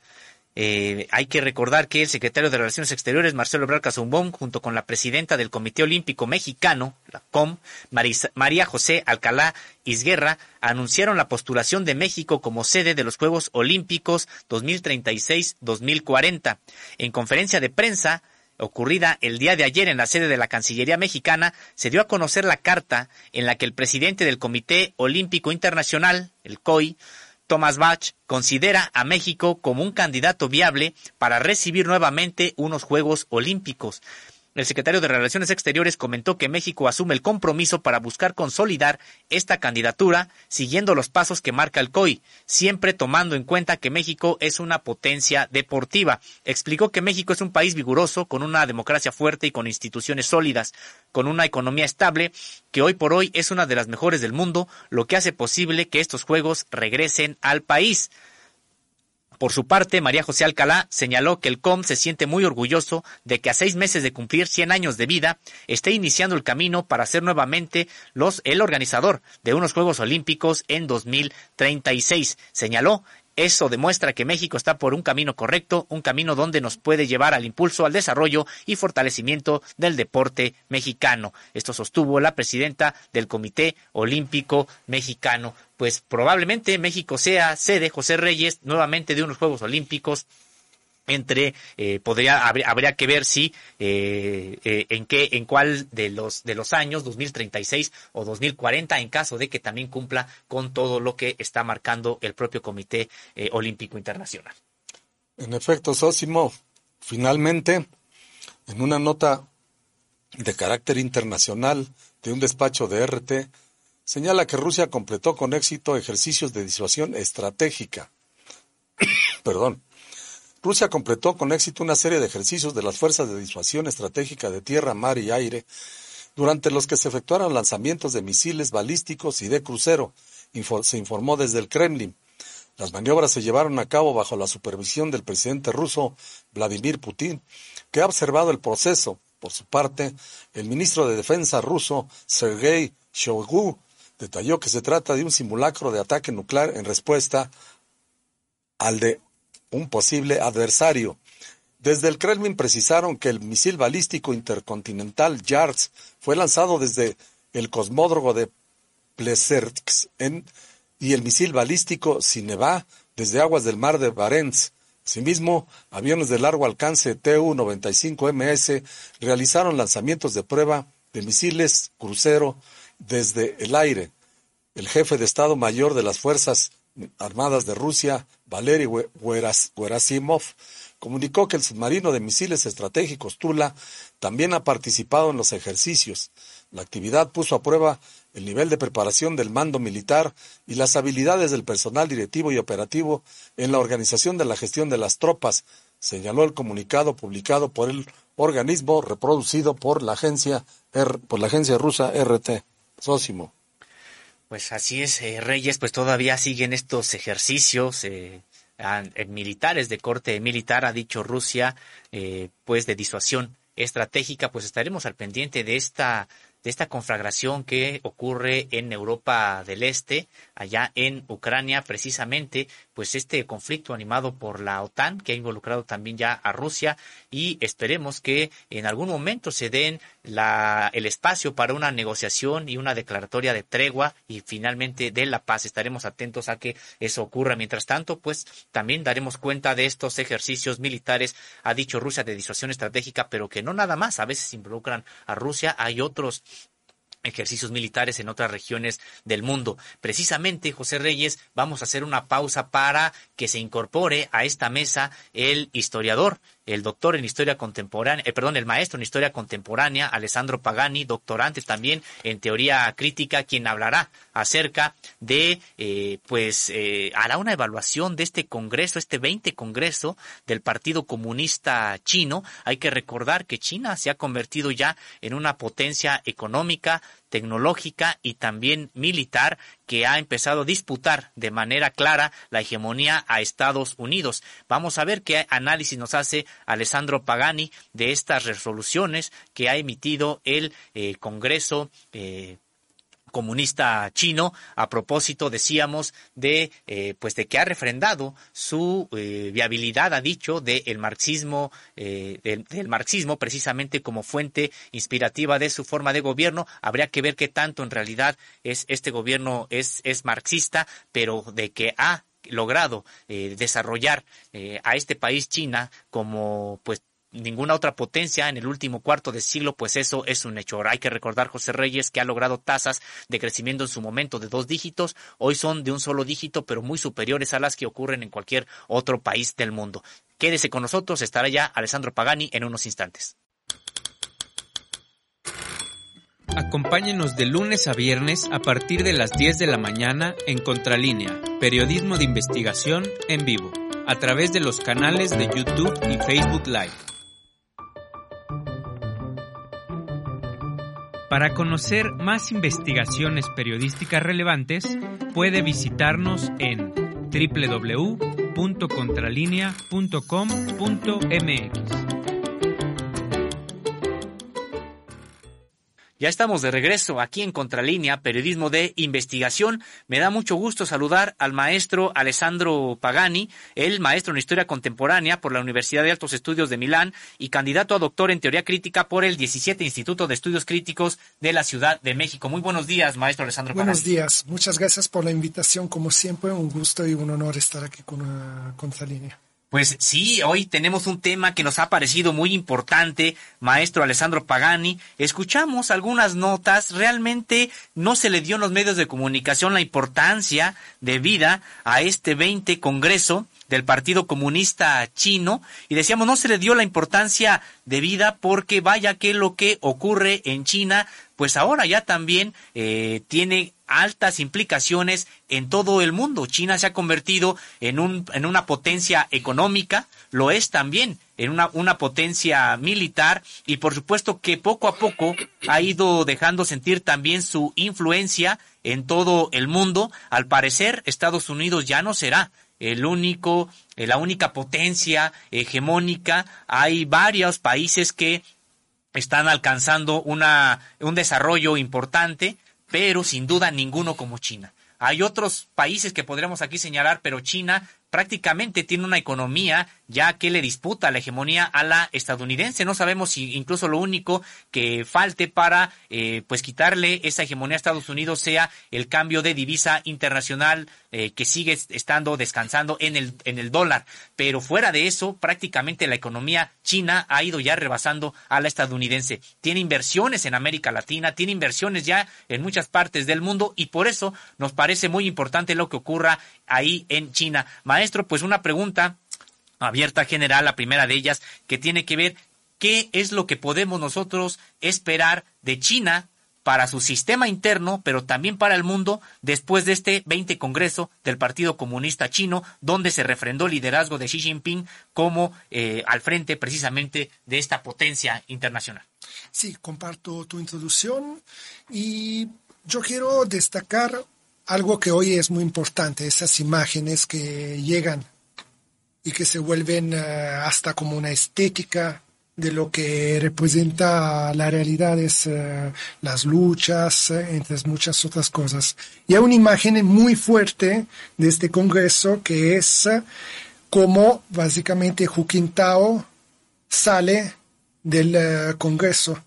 Eh, hay que recordar que el secretario de Relaciones Exteriores, Marcelo Ebrard Cazumbón, junto con la presidenta del Comité Olímpico Mexicano, la COM, María José Alcalá Isguerra, anunciaron la postulación de México como sede de los Juegos Olímpicos 2036-2040. En conferencia de prensa, ocurrida el día de ayer en la sede de la Cancillería mexicana, se dio a conocer la carta en la que el presidente del Comité Olímpico Internacional, el COI, Thomas Bach, considera a México como un candidato viable para recibir nuevamente unos Juegos Olímpicos. El secretario de Relaciones Exteriores comentó que México asume el compromiso para buscar consolidar esta candidatura siguiendo los pasos que marca el COI, siempre tomando en cuenta que México es una potencia deportiva. Explicó que México es un país vigoroso, con una democracia fuerte y con instituciones sólidas, con una economía estable, que hoy por hoy es una de las mejores del mundo, lo que hace posible que estos Juegos regresen al país. Por su parte, María José Alcalá señaló que el COM se siente muy orgulloso de que a seis meses de cumplir 100 años de vida esté iniciando el camino para ser nuevamente los, el organizador de unos Juegos Olímpicos en 2036. Señaló eso demuestra que México está por un camino correcto, un camino donde nos puede llevar al impulso, al desarrollo y fortalecimiento del deporte mexicano. Esto sostuvo la presidenta del Comité Olímpico Mexicano. Pues probablemente México sea sede, José Reyes, nuevamente de unos Juegos Olímpicos entre eh, podría habría, que ver si eh, eh, en qué en cuál de los de los años 2036 o 2040 en caso de que también cumpla con todo lo que está marcando el propio Comité Olímpico Internacional. En efecto, Sósimo, finalmente en una nota de carácter internacional de un despacho de RT señala que Rusia completó con éxito ejercicios de disuasión estratégica. Perdón. Rusia completó con éxito una serie de ejercicios de las fuerzas de disuasión estratégica de tierra, mar y aire, durante los que se efectuaron lanzamientos de misiles balísticos y de crucero, se informó desde el Kremlin. Las maniobras se llevaron a cabo bajo la supervisión del presidente ruso Vladimir Putin, que ha observado el proceso. Por su parte, el ministro de Defensa ruso Sergei Shoigu detalló que se trata de un simulacro de ataque nuclear en respuesta al de un posible adversario. Desde el Kremlin precisaron que el misil balístico intercontinental YARS fue lanzado desde el cosmódromo de Plesetsk y el misil balístico Sineva desde aguas del mar de Barents. Asimismo, aviones de largo alcance Tu-95MS realizaron lanzamientos de prueba de misiles crucero desde el aire. El jefe de Estado Mayor de las Fuerzas Armadas de Rusia, Valery Gerasimov, comunicó que el submarino de misiles estratégicos Tula también ha participado en los ejercicios. La actividad puso a prueba el nivel de preparación del mando militar y las habilidades del personal directivo y operativo en la organización de la gestión de las tropas, señaló el comunicado publicado por el organismo reproducido por la agencia, por la agencia rusa RT. Sósimo. Pues así es, eh, Reyes, pues todavía siguen estos ejercicios eh, militares de corte militar, ha dicho Rusia, eh, pues de disuasión estratégica, pues estaremos al pendiente de esta de esta conflagración que ocurre en Europa del Este, allá en Ucrania, precisamente, pues este conflicto animado por la OTAN, que ha involucrado también ya a Rusia, y esperemos que en algún momento se den la, el espacio para una negociación y una declaratoria de tregua y finalmente de la paz. Estaremos atentos a que eso ocurra. Mientras tanto, pues también daremos cuenta de estos ejercicios militares, ha dicho Rusia, de disuasión estratégica, pero que no nada más, a veces involucran a Rusia, hay otros ejercicios militares en otras regiones del mundo. Precisamente, José Reyes, vamos a hacer una pausa para que se incorpore a esta mesa el historiador el doctor en historia contemporánea, eh, perdón, el maestro en historia contemporánea, Alessandro Pagani, doctorante también en teoría crítica, quien hablará acerca de, eh, pues, eh, hará una evaluación de este congreso, este 20 congreso del Partido Comunista Chino. Hay que recordar que China se ha convertido ya en una potencia económica, tecnológica y también militar que ha empezado a disputar de manera clara la hegemonía a Estados Unidos. Vamos a ver qué análisis nos hace Alessandro Pagani de estas resoluciones que ha emitido el eh, Congreso eh, comunista chino a propósito decíamos de eh, pues de que ha refrendado su eh, viabilidad ha dicho del marxismo eh, del, marxismo precisamente como fuente inspirativa de su forma de gobierno. Habría que ver qué tanto en realidad es este gobierno es es marxista pero de que ha logrado desarrollar a este país China como pues ninguna otra potencia en el último cuarto de siglo, pues eso es un hecho. Hay que recordar, José Reyes, que ha logrado tasas de crecimiento en su momento de dos dígitos, hoy son de un solo dígito, pero muy superiores a las que ocurren en cualquier otro país del mundo. Quédese con nosotros, estará ya Alessandro Pagani en unos instantes. Acompáñenos de lunes a viernes a partir de las 10 de la mañana en Contralínea, periodismo de investigación en vivo, a través de los canales de YouTube y Facebook Live. Para conocer más investigaciones periodísticas relevantes, puede visitarnos en www.contralinea.com.mx. Ya estamos de regreso aquí en Contralínea, periodismo de investigación. Me da mucho gusto saludar al maestro Alessandro Pagani, el maestro en Historia Contemporánea por la Universidad de Altos Estudios de Milán y candidato a doctor en Teoría Crítica por el 17 Instituto de Estudios Críticos de la Ciudad de México. Muy buenos días, maestro Alessandro Pagani. Buenos días, muchas gracias por la invitación. Como siempre, un gusto y un honor estar aquí con uh, Contralínea. Pues sí, hoy tenemos un tema que nos ha parecido muy importante, maestro Alessandro Pagani. Escuchamos algunas notas, realmente no se le dio en los medios de comunicación la importancia debida a este 20 Congreso del Partido Comunista Chino y decíamos no se le dio la importancia debida porque vaya que lo que ocurre en China pues ahora ya también eh, tiene altas implicaciones en todo el mundo. China se ha convertido en, un, en una potencia económica, lo es también en una, una potencia militar y por supuesto que poco a poco ha ido dejando sentir también su influencia en todo el mundo. Al parecer, Estados Unidos ya no será el único, eh, la única potencia hegemónica. Hay varios países que están alcanzando una, un desarrollo importante, pero sin duda ninguno como China. Hay otros países que podríamos aquí señalar, pero China prácticamente tiene una economía ya que le disputa la hegemonía a la estadounidense. No sabemos si incluso lo único que falte para eh, pues quitarle esa hegemonía a Estados Unidos sea el cambio de divisa internacional eh, que sigue estando descansando en el, en el dólar. Pero fuera de eso, prácticamente la economía china ha ido ya rebasando a la estadounidense. Tiene inversiones en América Latina, tiene inversiones ya en muchas partes del mundo y por eso nos parece muy importante lo que ocurra ahí en China. Maestro, pues una pregunta abierta general, la primera de ellas, que tiene que ver qué es lo que podemos nosotros esperar de China para su sistema interno, pero también para el mundo, después de este 20 Congreso del Partido Comunista Chino, donde se refrendó el liderazgo de Xi Jinping como eh, al frente precisamente de esta potencia internacional. Sí, comparto tu introducción y yo quiero destacar algo que hoy es muy importante, esas imágenes que llegan y que se vuelven eh, hasta como una estética de lo que representa la realidad es eh, las luchas, eh, entre muchas otras cosas. Y hay una imagen muy fuerte de este Congreso que es como básicamente Hu Jintao sale del Congreso.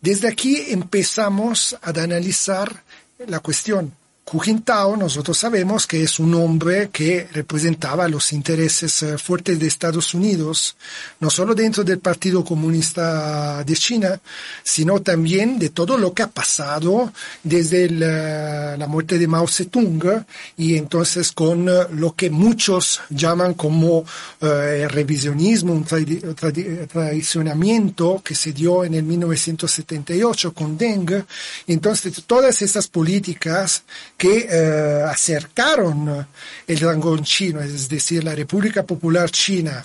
Desde aquí empezamos a analizar la cuestión. Hu Jintao, nosotros sabemos que es un hombre que representaba los intereses eh, fuertes de Estados Unidos, no solo dentro del Partido Comunista de China, sino también de todo lo que ha pasado desde eh, la muerte de Mao Zedong y entonces con eh, lo que muchos llaman como el revisionismo, un traicionamiento que se dio en el 1978 con Deng. Entonces, todas esas políticas que eh, acercaron el dragón chino, es decir, la República Popular China,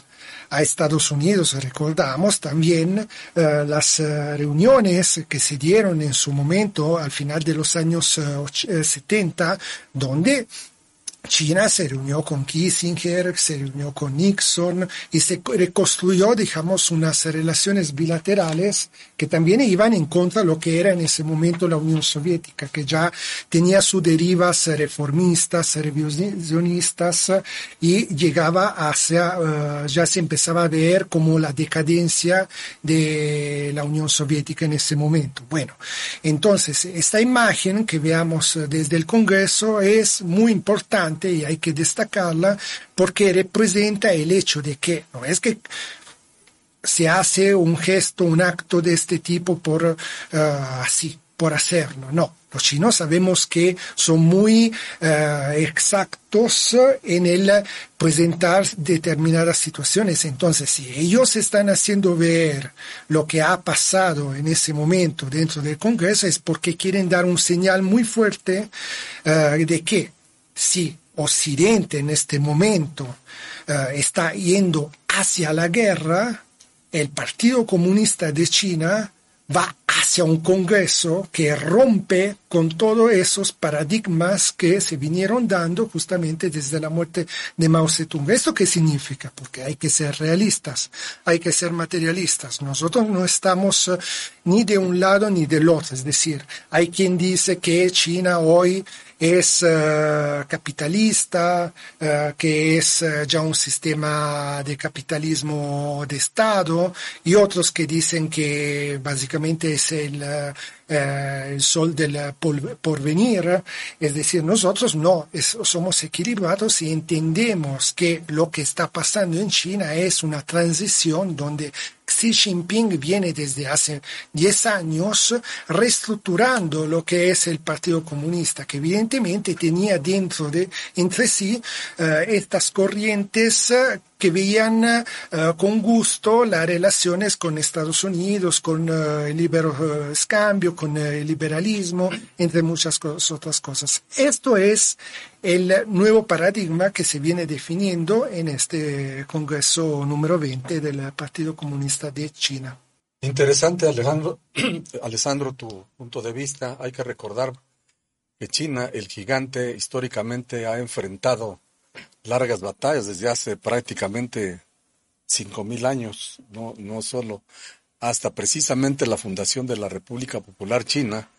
a Estados Unidos, recordamos también eh, las eh, reuniones que se dieron en su momento al final de los años 70, donde China se reunió con Kissinger, se reunió con Nixon y se reconstruyó, digamos, unas relaciones bilaterales que también iban en contra de lo que era en ese momento la Unión Soviética, que ya tenía sus derivas reformistas, revisionistas y llegaba hacia, uh, ya se empezaba a ver como la decadencia de la Unión Soviética en ese momento. Bueno, entonces, esta imagen que veamos desde el Congreso es muy importante y hay que destacarla porque representa el hecho de que no es que se hace un gesto, un acto de este tipo por uh, así, por hacerlo, no. Los chinos sabemos que son muy uh, exactos en el presentar determinadas situaciones. Entonces, si ellos están haciendo ver lo que ha pasado en ese momento dentro del Congreso, es porque quieren dar un señal muy fuerte uh, de que si Occidente en este momento uh, está yendo hacia la guerra, el Partido Comunista de China va hacia un Congreso que rompe con todos esos paradigmas que se vinieron dando justamente desde la muerte de Mao Zedong. ¿Esto qué significa? Porque hay que ser realistas, hay que ser materialistas. Nosotros no estamos uh, ni de un lado ni del otro. Es decir, hay quien dice que China hoy es uh, capitalista, uh, que es uh, ya un sistema de capitalismo de Estado, y otros que dicen que básicamente es el eh, el sol del porvenir, es decir, nosotros no somos equilibrados y entendemos que lo que está pasando en China es una transición donde Xi Jinping viene desde hace 10 años reestructurando lo que es el Partido Comunista, que evidentemente tenía dentro de entre sí eh, estas corrientes que veían eh, con gusto las relaciones con Estados Unidos, con eh, el libero cambio, con el liberalismo, entre muchas otras cosas. Esto es el nuevo paradigma que se viene definiendo en este Congreso número 20 del Partido Comunista de China. Interesante, Alejandro. Alessandro, tu punto de vista. Hay que recordar que China, el gigante, históricamente ha enfrentado largas batallas desde hace prácticamente 5.000 años, no, no solo hasta precisamente la fundación de la República Popular China,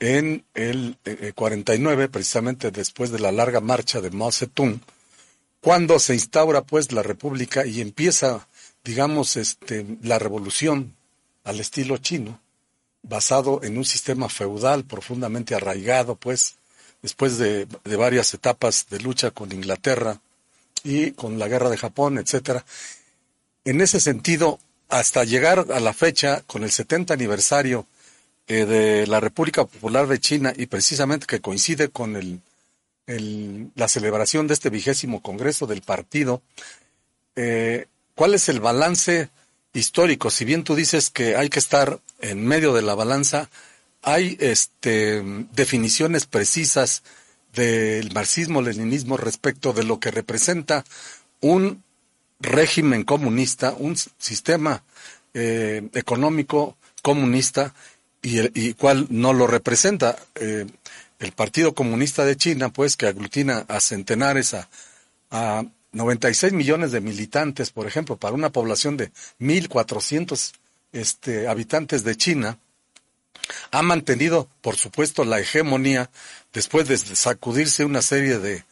en el 49, eh, eh, precisamente después de la larga marcha de Mao Zedong, cuando se instaura pues la república y empieza, digamos, este, la revolución al estilo chino, basado en un sistema feudal profundamente arraigado, pues, después de, de varias etapas de lucha con Inglaterra y con la guerra de Japón, etcétera. En ese sentido, hasta llegar a la fecha, con el 70 aniversario eh, de la República Popular de China y precisamente que coincide con el, la celebración de este vigésimo Congreso del partido, eh, ¿cuál es el balance histórico? Si bien tú dices que hay que estar en medio de la balanza, hay este, definiciones precisas del marxismo-leninismo respecto de lo que representa un régimen comunista, un sistema eh, económico comunista y, y cuál no lo representa. Eh, el Partido Comunista de China, pues, que aglutina a centenares, a, a 96 millones de militantes, por ejemplo, para una población de 1.400 este, habitantes de China, ha mantenido, por supuesto, la hegemonía después de sacudirse una serie de,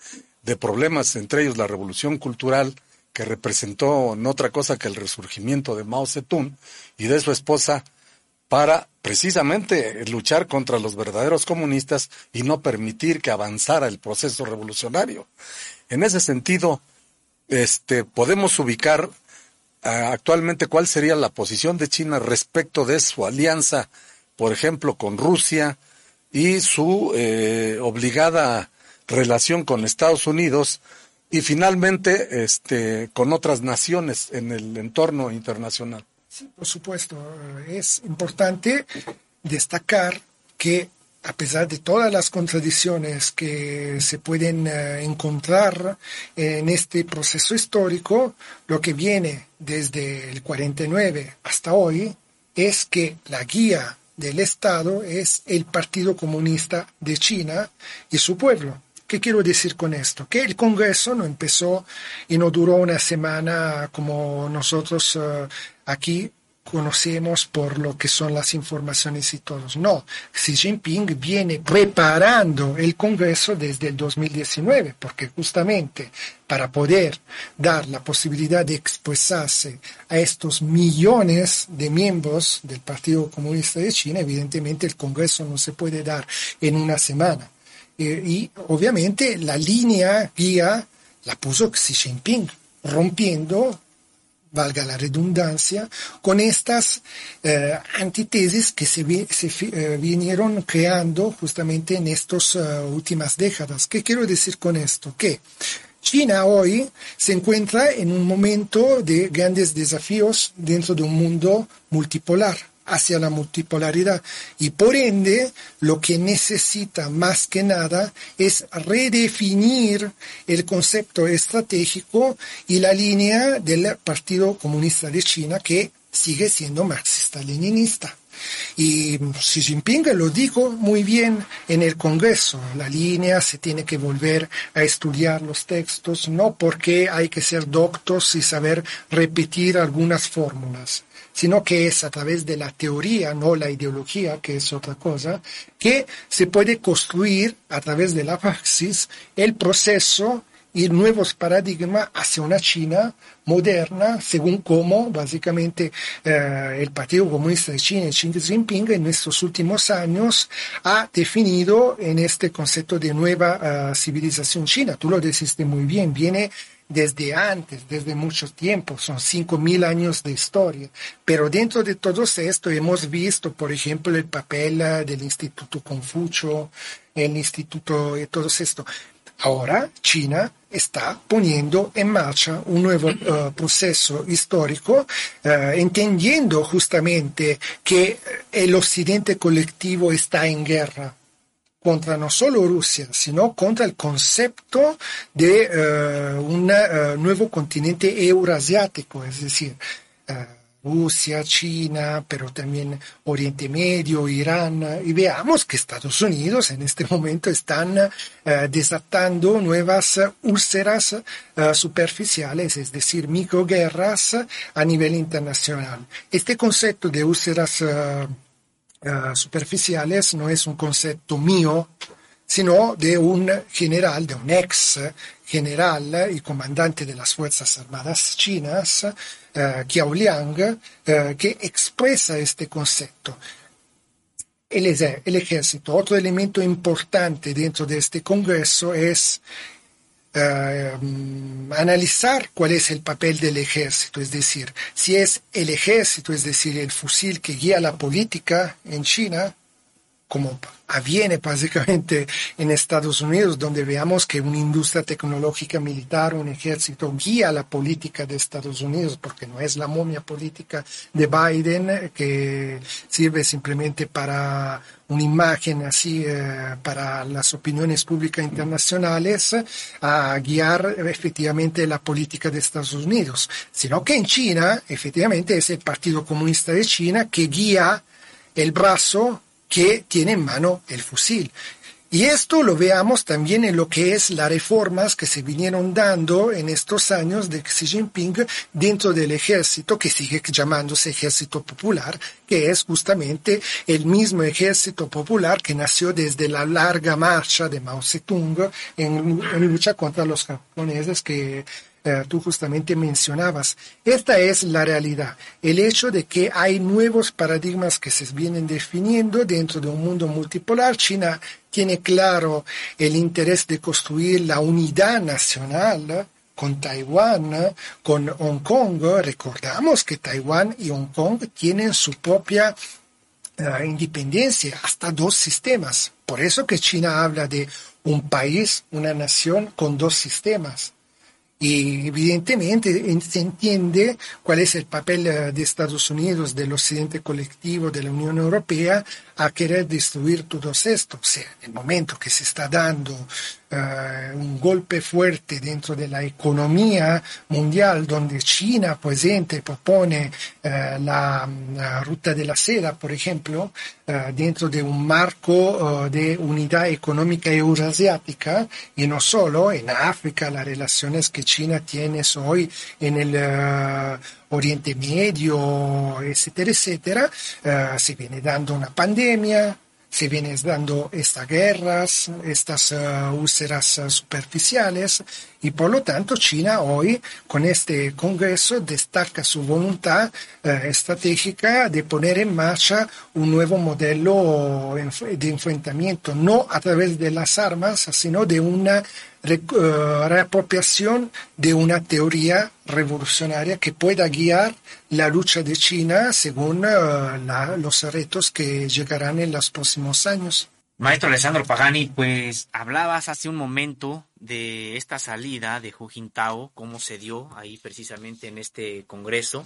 problemas, entre ellos la revolución cultural, que representó no otra cosa que el resurgimiento de Mao Zedong y de su esposa para precisamente luchar contra los verdaderos comunistas y no permitir que avanzara el proceso revolucionario. En ese sentido, este, podemos ubicar ah, actualmente cuál sería la posición de China respecto de su alianza, por ejemplo, con Rusia y su eh, obligada relación con Estados Unidos y finalmente este, con otras naciones en el entorno internacional. Sí, por supuesto. Es importante destacar que a pesar de todas las contradicciones que se pueden eh, encontrar en este proceso histórico, lo que viene desde el 49 hasta hoy es que la guía del Estado es el Partido Comunista de China y su pueblo. ¿Qué quiero decir con esto? Que el Congreso no empezó y no duró una semana como nosotros eh, aquí conocemos por lo que son las informaciones y todos. No, Xi Jinping viene preparando el Congreso desde el 2019, porque justamente para poder dar la posibilidad de expresarse a estos millones de miembros del Partido Comunista de China, evidentemente el Congreso no se puede dar en una semana. Eh, y obviamente la línea guía la puso Xi Jinping, rompiendo valga la redundancia, con estas eh, antitesis que se, eh, vinieron creando justamente en estas eh, últimas décadas. ¿Qué quiero decir con esto? Que China hoy se encuentra en un momento de grandes desafíos dentro de un mundo multipolar hacia la multipolaridad y por ende lo que necesita más que nada es redefinir el concepto estratégico y la línea del Partido Comunista de China que sigue siendo marxista-leninista. Y Xi Jinping lo dijo muy bien en el Congreso. La línea se tiene que volver a estudiar los textos, no porque hay que ser doctos y saber repetir algunas fórmulas, sino que es a través de la teoría, no la ideología, que es otra cosa, que se puede construir a través de la praxis el proceso y nuevos paradigmas hacia una China moderna, según cómo básicamente eh, el Partido Comunista de China, Xi Jinping, en estos últimos años ha definido en este concepto de nueva eh, civilización china. Tú lo deciste muy bien, viene desde antes, desde mucho tiempo, son cinco mil años de historia. Pero dentro de todo esto hemos visto, por ejemplo, el papel eh, del Instituto Confucio, el Instituto y todo esto. Ahora China está poniendo en marcha un nuevo uh, proceso histórico, uh, entendiendo justamente que el occidente colectivo está en guerra contra no solo Rusia, sino contra el concepto de uh, un nuevo continente euroasiático, es decir, Rusia, China, pero también Oriente Medio, Irán, y veamos que Estados Unidos en este momento están desatando nuevas úlceras superficiales, es decir, microguerras a nivel internacional. Este concepto de úlceras uh, superficiales no es un concepto mío, sino de un general, de un ex general y comandante de las Fuerzas Armadas chinas, uh, Kiao Liang, uh, que expresa este concepto. El, ejército, otro elemento importante dentro de este congreso es uh, analizar cuál es el papel del ejército, es decir, si es el ejército, es decir, el fusil que guía la política en China, como avviene básicamente en Estados Unidos, donde veamos que una industria tecnológica militar, un ejército guía la política de Estados Unidos, porque no es la momia política de Biden que sirve simplemente para una imagen así eh, para las opiniones públicas internacionales a guiar efectivamente la política de Estados Unidos, sino que en China efectivamente es el Partido Comunista de China que guía el brazo que tiene en mano el fusil. Y esto lo veamos también en lo que es las reformas que se vinieron dando en estos años de Xi Jinping dentro del ejército, que sigue llamándose ejército popular, que es justamente el mismo ejército popular que nació desde la larga marcha de Mao Zedong en, en lucha contra los japoneses que eh, tú justamente mencionabas. Esta es la realidad. El hecho de que hay nuevos paradigmas que se vienen definiendo dentro de un mundo multipolar. China tiene claro el interés de construir la unidad nacional con Taiwán, con Hong Kong. Recordamos que Taiwán y Hong Kong tienen su propia uh, independencia, hasta dos sistemas. Por eso que China habla de un país, una nación con dos sistemas. Y evidentemente se entiende cuál es el papel eh, de Estados Unidos, del occidente colectivo, de la Unión Europea, a querer destruir todo esto. O sea, en el momento que se está dando uh, un golpe fuerte dentro de la economía mundial, donde China, ejemplo, propone uh, la, ruta de la seda, por ejemplo, uh, dentro de un marco de unidad económica euroasiática, y no solo en África, las relaciones que China tiene hoy en el Oriente Medio, etcétera, etcétera, uh, se viene dando una pandemia, se vienen dando estas guerras, estas uh, úlceras uh, superficiales y por lo tanto China hoy con este Congreso destaca su voluntad uh, estratégica de poner en marcha un nuevo modelo de enfrentamiento, no a través de las armas, sino de una reapropiación de una teoría revolucionaria que pueda guiar la lucha de China según la, los retos que llegarán en los próximos años. Maestro Alessandro Pagani, pues hablabas hace un momento de esta salida de Hu Jintao, cómo se dio ahí precisamente en este congreso,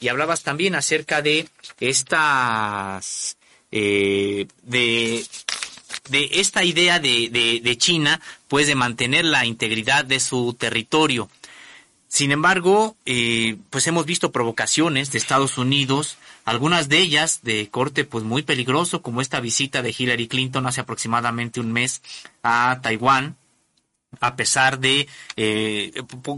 y hablabas también acerca de estas, eh, de de esta idea de, de, China, pues de mantener la integridad de su territorio. Sin embargo, eh, pues hemos visto provocaciones de Estados Unidos, algunas de ellas de corte pues muy peligroso, como esta visita de Hillary Clinton hace aproximadamente un mes a Taiwán, a pesar de eh,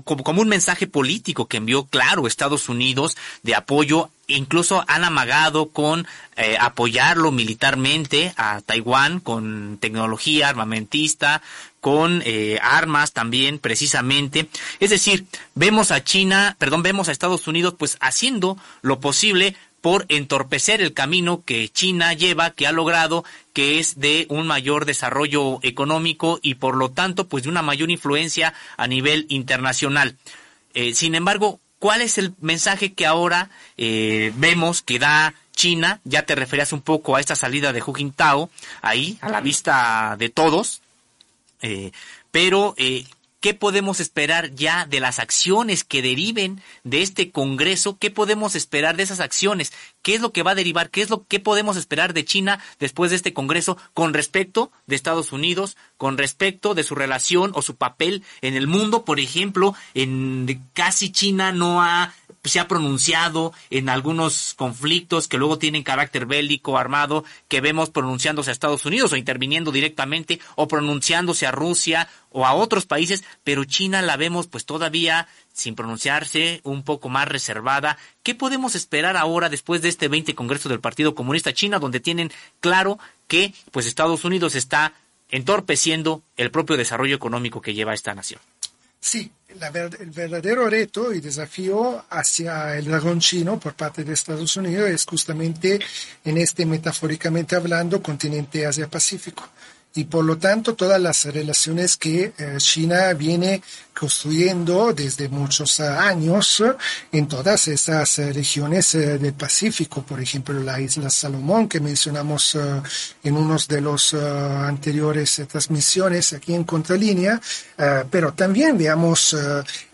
como un mensaje político que envió claro Estados Unidos de apoyo incluso han amagado con eh, apoyarlo militarmente a Taiwán con tecnología armamentista con eh, armas también precisamente. Es decir, vemos a China, perdón, vemos a Estados Unidos pues haciendo lo posible por entorpecer el camino que China lleva, que ha logrado, que es de un mayor desarrollo económico y por lo tanto pues de una mayor influencia a nivel internacional. Eh, sin embargo, ¿cuál es el mensaje que ahora eh, vemos que da China? Ya te referías un poco a esta salida de Hu Jintao, ahí, a la vista de todos. Eh, pero ¿Qué podemos esperar ya de las acciones que deriven de este Congreso? ¿Qué podemos esperar de esas acciones? ¿Qué es lo que va a derivar? ¿Qué es lo que podemos esperar de China después de este Congreso con respecto de Estados Unidos, con respecto de su relación o su papel en el mundo? Por ejemplo, en casi China no ha se ha pronunciado en algunos conflictos que luego tienen carácter bélico, armado, que vemos pronunciándose a Estados Unidos o interviniendo directamente o pronunciándose a Rusia o a otros países, pero China la vemos pues todavía sin pronunciarse, un poco más reservada. ¿Qué podemos esperar ahora después de este 20 Congreso del Partido Comunista China, donde tienen claro que pues Estados Unidos está entorpeciendo el propio desarrollo económico que lleva esta nación? Sí, el verdadero reto y desafío hacia el dragón chino por parte de Estados Unidos es justamente en este, metafóricamente hablando, continente Asia-Pacífico. Y por lo tanto todas las relaciones que eh, China viene construyendo desde muchos años en todas esas eh, regiones eh, del Pacífico, por ejemplo la isla Salomón que mencionamos en unos de los anteriores transmisiones aquí en Contralínea, pero también veamos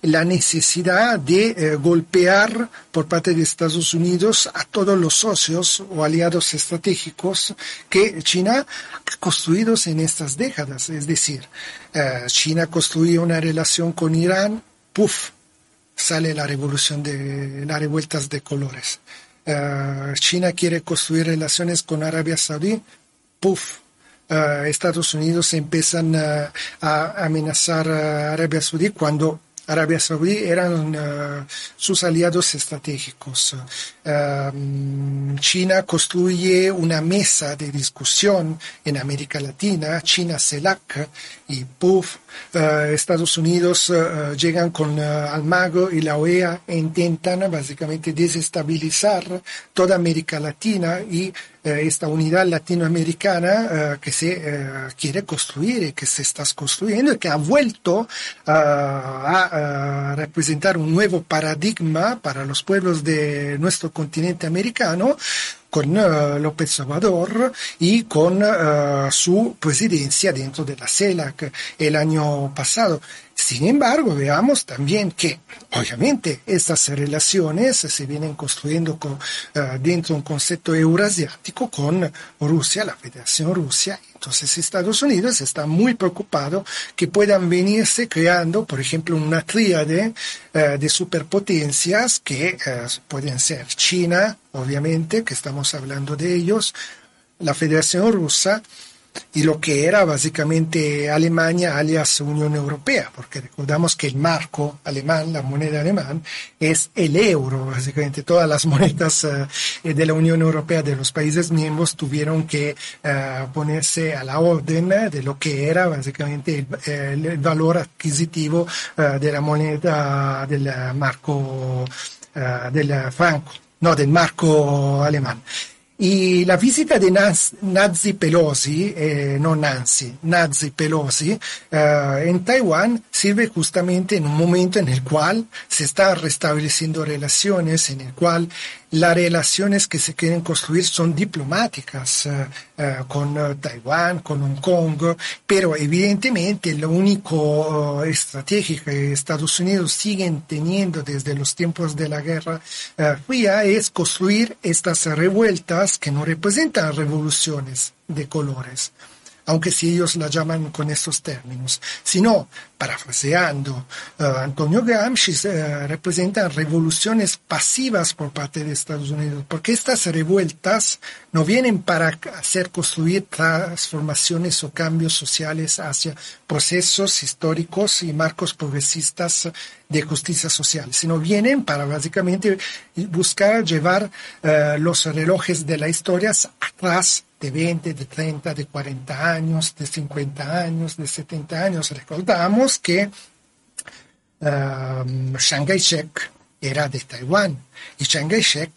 la necesidad de golpear por parte de Estados Unidos a todos los socios o aliados estratégicos que China ha construido en estas décadas. Es decir, eh, China construyó una relación con Irán, ¡puf! sale la revolución de las revueltas de colores. Eh, China quiere construir relaciones con Arabia Saudí, ¡puf! Eh, Estados Unidos empiezan a amenazar a Arabia Saudí cuando Arabia Saudí eran uh, sus aliados estratégicos. Uh, China construye una mesa de discusión en América Latina, China CELAC, y PUF, uh, Estados Unidos llegan con Almagro y la OEA intentan básicamente desestabilizar toda América Latina y eh, esta unidad latinoamericana eh, que se eh, quiere construir que se está construyendo y que ha vuelto a representar un nuevo paradigma para los pueblos de nuestro continente americano con López Obrador y con su presidencia dentro de la CELAC el año pasado. Sin embargo, veamos también que, obviamente, estas relaciones se vienen construyendo con, uh, dentro de un concepto eurasiático con Rusia, la Federación Rusia. Entonces, Estados Unidos está muy preocupado que puedan venirse creando, por ejemplo, una tríade uh, de superpotencias que uh, pueden ser China, obviamente, que estamos hablando de ellos, la Federación Rusa, y lo que era básicamente Alemania alias Unión Europea, porque recordamos que el marco alemán, la moneda alemán, es el euro, básicamente todas las monedas eh, de la Unión Europea de los países miembros tuvieron que eh, ponerse a la orden de lo que era básicamente el, valor adquisitivo eh, de la moneda del marco del franco, no, del marco alemán. Y la visita de Nancy Pelosi, eh, no Nancy, Nancy Pelosi, eh, en Taiwán sirve justamente en un momento en el cual se están restableciendo relaciones, en las relaciones que se quieren construir son diplomáticas eh, eh, con eh, Taiwán, con Hong Kong, pero evidentemente lo único estratégico que Estados Unidos siguen teniendo desde los tiempos de la Guerra Fría es construir estas revueltas que no representan revoluciones de colores aunque si ellos la llaman con estos términos, sino, parafraseando uh, Antonio Gramsci, uh, representan revoluciones pasivas por parte de Estados Unidos, porque estas revueltas no vienen para hacer construir transformaciones o cambios sociales hacia procesos históricos y marcos progresistas de justicia social, sino vienen para básicamente buscar llevar uh, los relojes de la historia atrás de 20, de 30, de 40 años, de 50 años, de 70 años. Recordamos que um, Chiang Kai-shek era de Taiwán y Chiang Kai-shek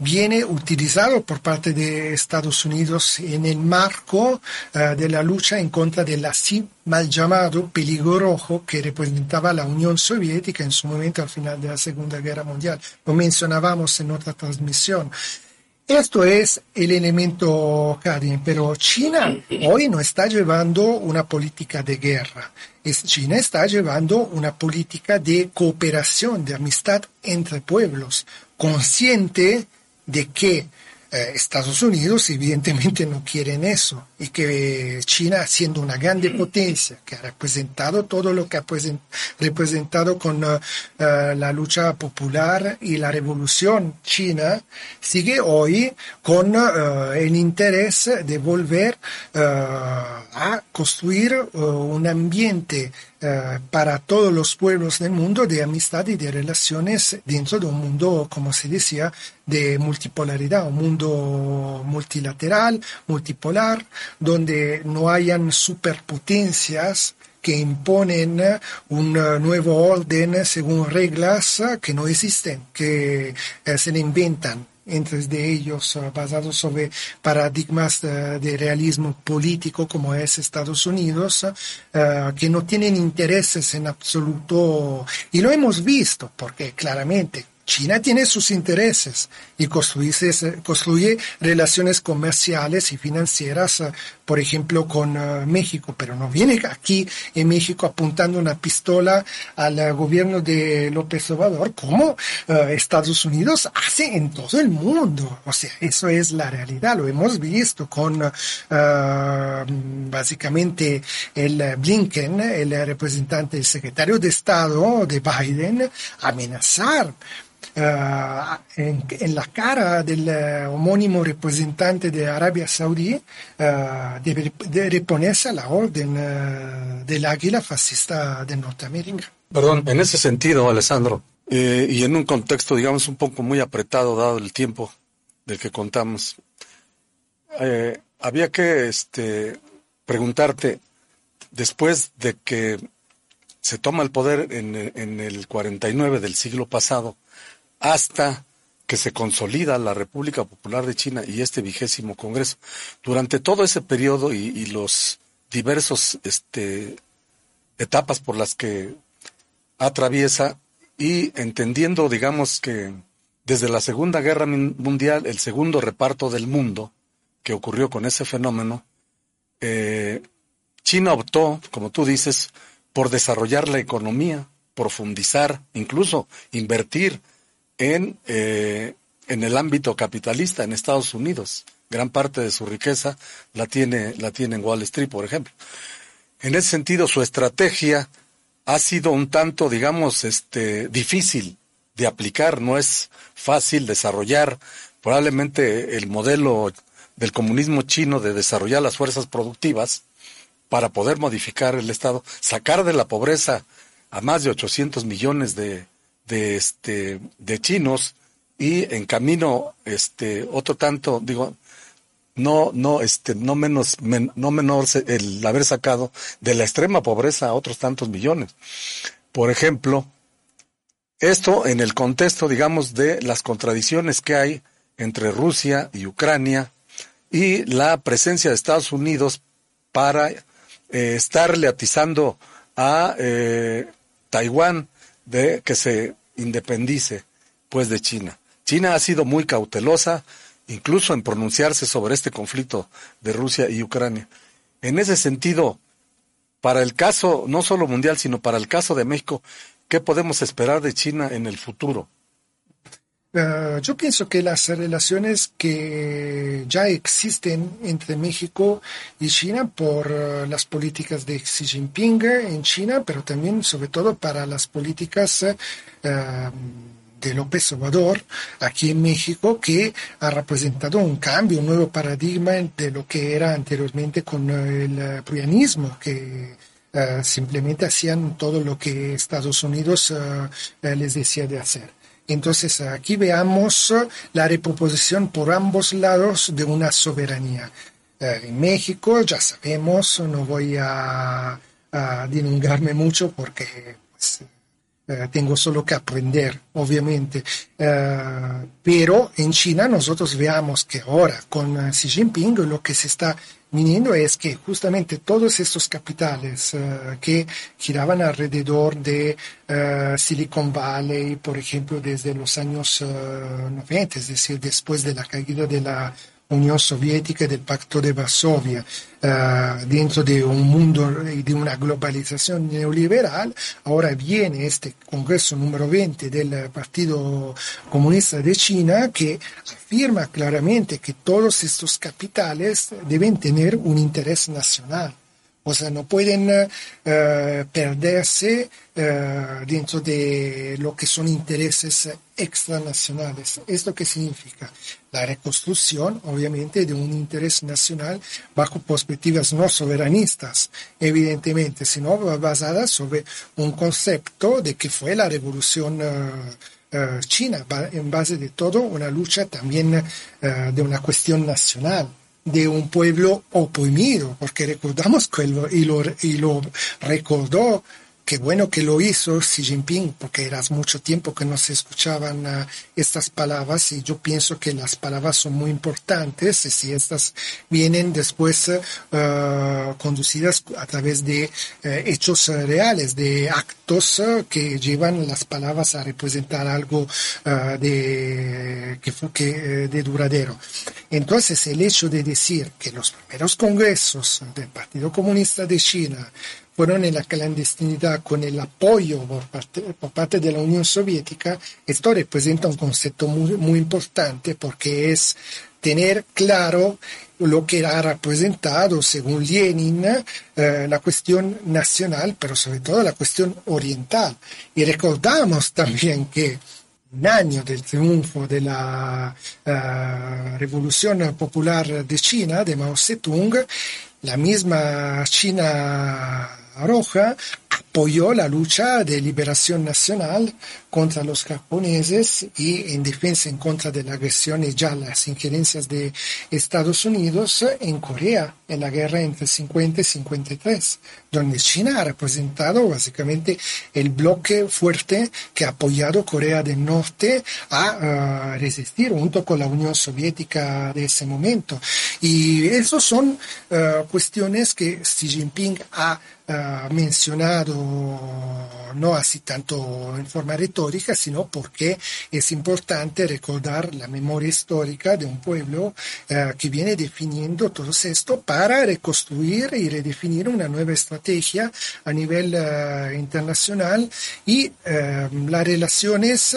viene utilizado por parte de Estados Unidos en el marco uh, de la lucha en contra del así mal llamado peligro rojo que representaba la Unión Soviética en su momento al final de la Segunda Guerra Mundial. Lo mencionábamos en otra transmisión. Esto es el elemento Karin, pero China hoy no está llevando una política de guerra. China está llevando una política de cooperación, de amistad entre pueblos, consciente de que eh, Estados Unidos evidentemente no quieren eso y que China siendo una grande potencia que ha representado todo lo que ha representado con uh, uh, la lucha popular y la revolución china sigue hoy con el interés de volver a construir un ambiente Uh, para todos los pueblos del mundo de amistad y de relaciones dentro de un mundo, como se decía, de multipolaridad, un mundo multilateral, multipolar, donde no hayan superpotencias que imponen un nuevo orden según reglas que no existen, que eh, se inventan entre ellos basados sobre paradigmas uh, de realismo político como es Estados Unidos, uh, que no tienen intereses en absoluto. Y lo hemos visto, porque claramente China tiene sus intereses y construye, relaciones comerciales y financieras, eh, por ejemplo, con eh, México, pero no viene aquí en México apuntando una pistola al eh, gobierno de López Obrador como Estados Unidos hace en todo el mundo. O sea, eso es la realidad, lo hemos visto con básicamente el Blinken, el representante, el secretario de Estado de Biden, amenazar en, en, la cara del uh, homónimo representante de Arabia Saudí uh, de, de, reponerse a la orden del águila fascista de Norteamérica. Perdón, en ese sentido, Alessandro, eh, y en un contexto, digamos, un poco muy apretado, dado el tiempo del que contamos, eh, había que este, preguntarte, después de que se toma el poder en, en el 49 del siglo pasado, hasta que se consolida la República Popular de China y este vigésimo Congreso. Durante todo ese periodo y, y los diversos este, etapas por las que atraviesa y entendiendo, digamos que desde la Segunda Guerra Mundial, el segundo reparto del mundo que ocurrió con ese fenómeno, eh, China optó, como tú dices, por desarrollar la economía, profundizar, incluso invertir en, eh, en el ámbito capitalista en Estados Unidos. Gran parte de su riqueza la tiene, la tiene en Wall Street, por ejemplo. En ese sentido, su estrategia ha sido un tanto, digamos, este, difícil de aplicar. No es fácil desarrollar probablemente el modelo del comunismo chino de desarrollar las fuerzas productivas para poder modificar el Estado, sacar de la pobreza a más de 800 millones de, de este de chinos y en camino este otro tanto digo no no este no menos no menor el haber sacado de la extrema pobreza a otros tantos millones. Por ejemplo esto en el contexto digamos de las contradicciones que hay entre Rusia y Ucrania y la presencia de Estados Unidos para eh, estarle atizando a eh, Taiwán de que se independice pues de China. China ha sido muy cautelosa incluso en pronunciarse sobre este conflicto de Rusia y Ucrania. En ese sentido, para el caso no solo mundial, sino para el caso de México, ¿qué podemos esperar de China en el futuro? Uh, yo pienso que las relaciones que ya existen entre México y China por uh, las políticas de Xi Jinping en China, pero también sobre todo para las políticas uh, de López Obrador aquí en México, que ha representado un cambio, un nuevo paradigma de lo que era anteriormente con el prianismo, que simplemente hacían todo lo que Estados Unidos les decía de hacer. Entonces aquí veamos la reproposición por ambos lados de una soberanía. Eh, en México ya sabemos, no voy a, a mucho porque pues, eh, tengo solo que aprender, obviamente. Eh, pero en China nosotros veamos que ahora con Xi Jinping lo que se está viniendo es que justamente todos estos capitales uh, que giraban alrededor de uh, Silicon Valley, por ejemplo, desde los años uh, 90, es decir, después de la caída de la Unión Soviética y del Pacto de Varsovia, uh, dentro de un mundo y de una globalización neoliberal, ahora viene este Congreso número 20 del Partido Comunista de China que afirma claramente que todos estos capitales deben tener un interés nacional. O sea, no pueden uh, perderse uh, dentro de lo que son intereses extranacionales. ¿Esto qué significa? La reconstrucción, obviamente, de un interés nacional bajo perspectivas no soberanistas, evidentemente, sino basadas sobre un concepto de que fue la revolución uh, China, en base de todo una lucha también de una cuestión nacional de un pueblo oprimido, porque recordamos que y, y lo recordó qué bueno que lo hizo Xi Jinping, porque era mucho tiempo que no se escuchaban uh, estas palabras y yo pienso que las palabras son muy importantes y si estas vienen después uh, conducidas a través de uh, hechos reales, de actos que llevan las palabras a representar algo de, que, que, de duradero. Entonces, el hecho de decir que los primeros congresos del Partido Comunista de China fueron en la clandestinidad con el apoyo por parte, por parte, de la Unión Soviética, esto representa un concepto muy, importante porque es tener claro lo que ha representado, según Lenin, eh, la cuestión nacional, pero sobre todo la cuestión oriental. Y recordamos también que un año del triunfo de la uh, Revolución Popular de China, de Mao Zedong, la misma China Roja apoyó la lucha de liberación nacional contra los japoneses y en defensa en contra de la agresión y ya las injerencias de Estados Unidos en Corea en la guerra entre 50 y 53, donde China ha representado básicamente el bloque fuerte que ha apoyado Corea del Norte a resistir junto con la Unión Soviética de ese momento. Y eso son uh, cuestiones que Xi Jinping ha uh, mencionado no así tanto en forma retórica, sino porque es importante recordar la memoria histórica de un pueblo uh, que viene definiendo todo esto para reconstruir y redefinir una nueva estrategia a nivel uh, internacional y las relaciones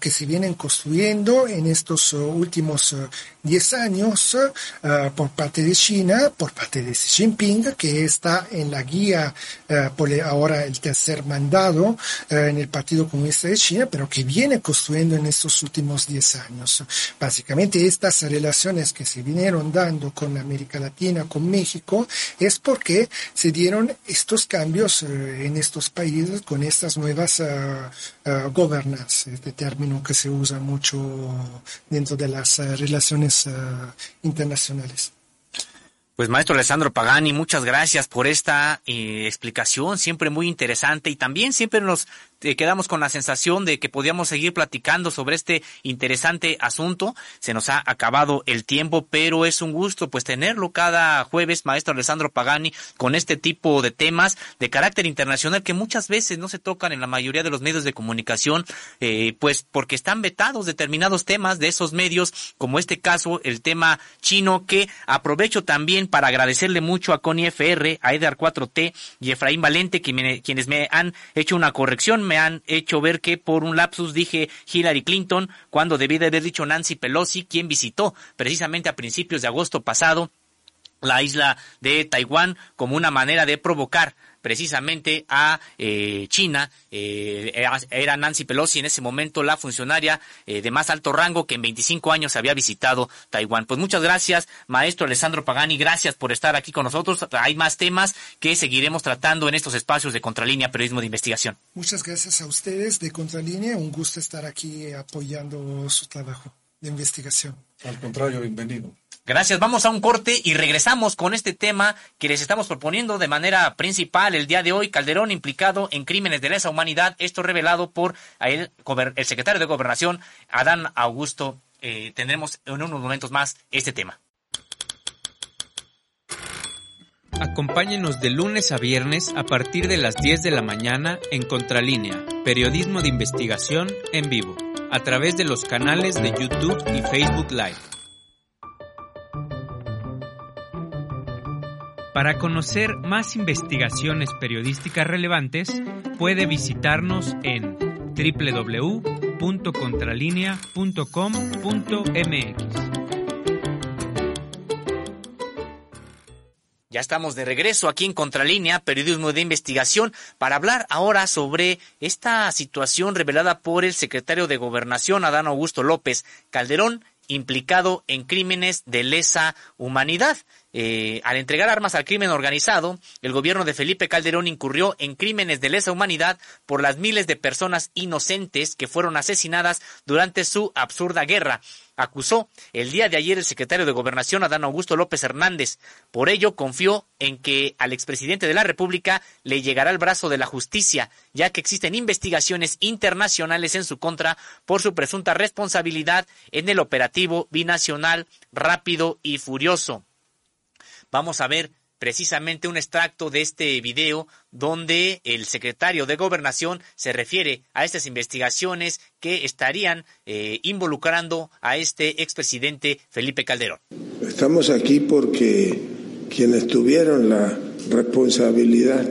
que se vienen construyendo en estos últimos 10 años uh, por parte de China, por parte de Xi Jinping, que está en la guía uh, por ahora el tercer mandado uh, en el Partido Comunista de China, pero que viene construyendo en estos últimos 10 años. Básicamente estas relaciones que se vinieron dando con América Latina, con México, es porque se dieron estos cambios en estos países con estas nuevas governance, este término que se usa mucho dentro de las relaciones Uh, internacionales. Pues maestro Alessandro Pagani, muchas gracias por esta eh, explicación, siempre muy interesante y también siempre nos eh, quedamos con la sensación de que podíamos seguir platicando sobre este interesante asunto. Se nos ha acabado el tiempo, pero es un gusto pues tenerlo cada jueves, maestro Alessandro Pagani, con este tipo de temas de carácter internacional que muchas veces no se tocan en la mayoría de los medios de comunicación, eh, pues porque están vetados determinados temas de esos medios, como este caso, el tema chino, que aprovecho también para agradecerle mucho a Connie FR, a Edar 4T y Efraín Valente, quienes me han hecho una corrección, me han hecho ver que por un lapsus dije Hillary Clinton cuando debí de haber dicho Nancy Pelosi, quien visitó precisamente a principios de agosto pasado la isla de Taiwán como una manera de provocar precisamente a eh, China. Eh, era Nancy Pelosi en ese momento la funcionaria eh, de más alto rango que en 25 años había visitado Taiwán. Pues muchas gracias, maestro Alessandro Pagani. Gracias por estar aquí con nosotros. Hay más temas que seguiremos tratando en estos espacios de Contralínea Periodismo de Investigación. Muchas gracias a ustedes de Contralínea. Un gusto estar aquí apoyando su trabajo de investigación. Al contrario, bienvenido. Gracias, vamos a un corte y regresamos con este tema que les estamos proponiendo de manera principal el día de hoy. Calderón implicado en crímenes de lesa humanidad, esto revelado por el, secretario de Gobernación, Adán Augusto. Eh, tendremos en unos momentos más este tema. Acompáñenos de lunes a viernes a partir de las 10 de la mañana en Contralínea, periodismo de investigación en vivo, a través de los canales de YouTube y Facebook Live. Para conocer más investigaciones periodísticas relevantes, puede visitarnos en www.contralinea.com.mx. Ya estamos de regreso aquí en Contralínea, periodismo de investigación, para hablar ahora sobre esta situación revelada por el secretario de Gobernación, Adán Augusto López Calderón, implicado en crímenes de lesa humanidad. Eh, al entregar armas al crimen organizado, el gobierno de Felipe Calderón incurrió en crímenes de lesa humanidad por las miles de personas inocentes que fueron asesinadas durante su absurda guerra. Acusó el día de ayer el secretario de Gobernación Adán Augusto López Hernández. Por ello, confió en que al expresidente de la República le llegará el brazo de la justicia, ya que existen investigaciones internacionales en su contra por su presunta responsabilidad en el operativo binacional rápido y furioso. Vamos a ver precisamente un extracto de este video donde el secretario de Gobernación se refiere a estas investigaciones que estarían eh, involucrando a este expresidente Felipe Calderón. Estamos aquí porque quienes tuvieron la responsabilidad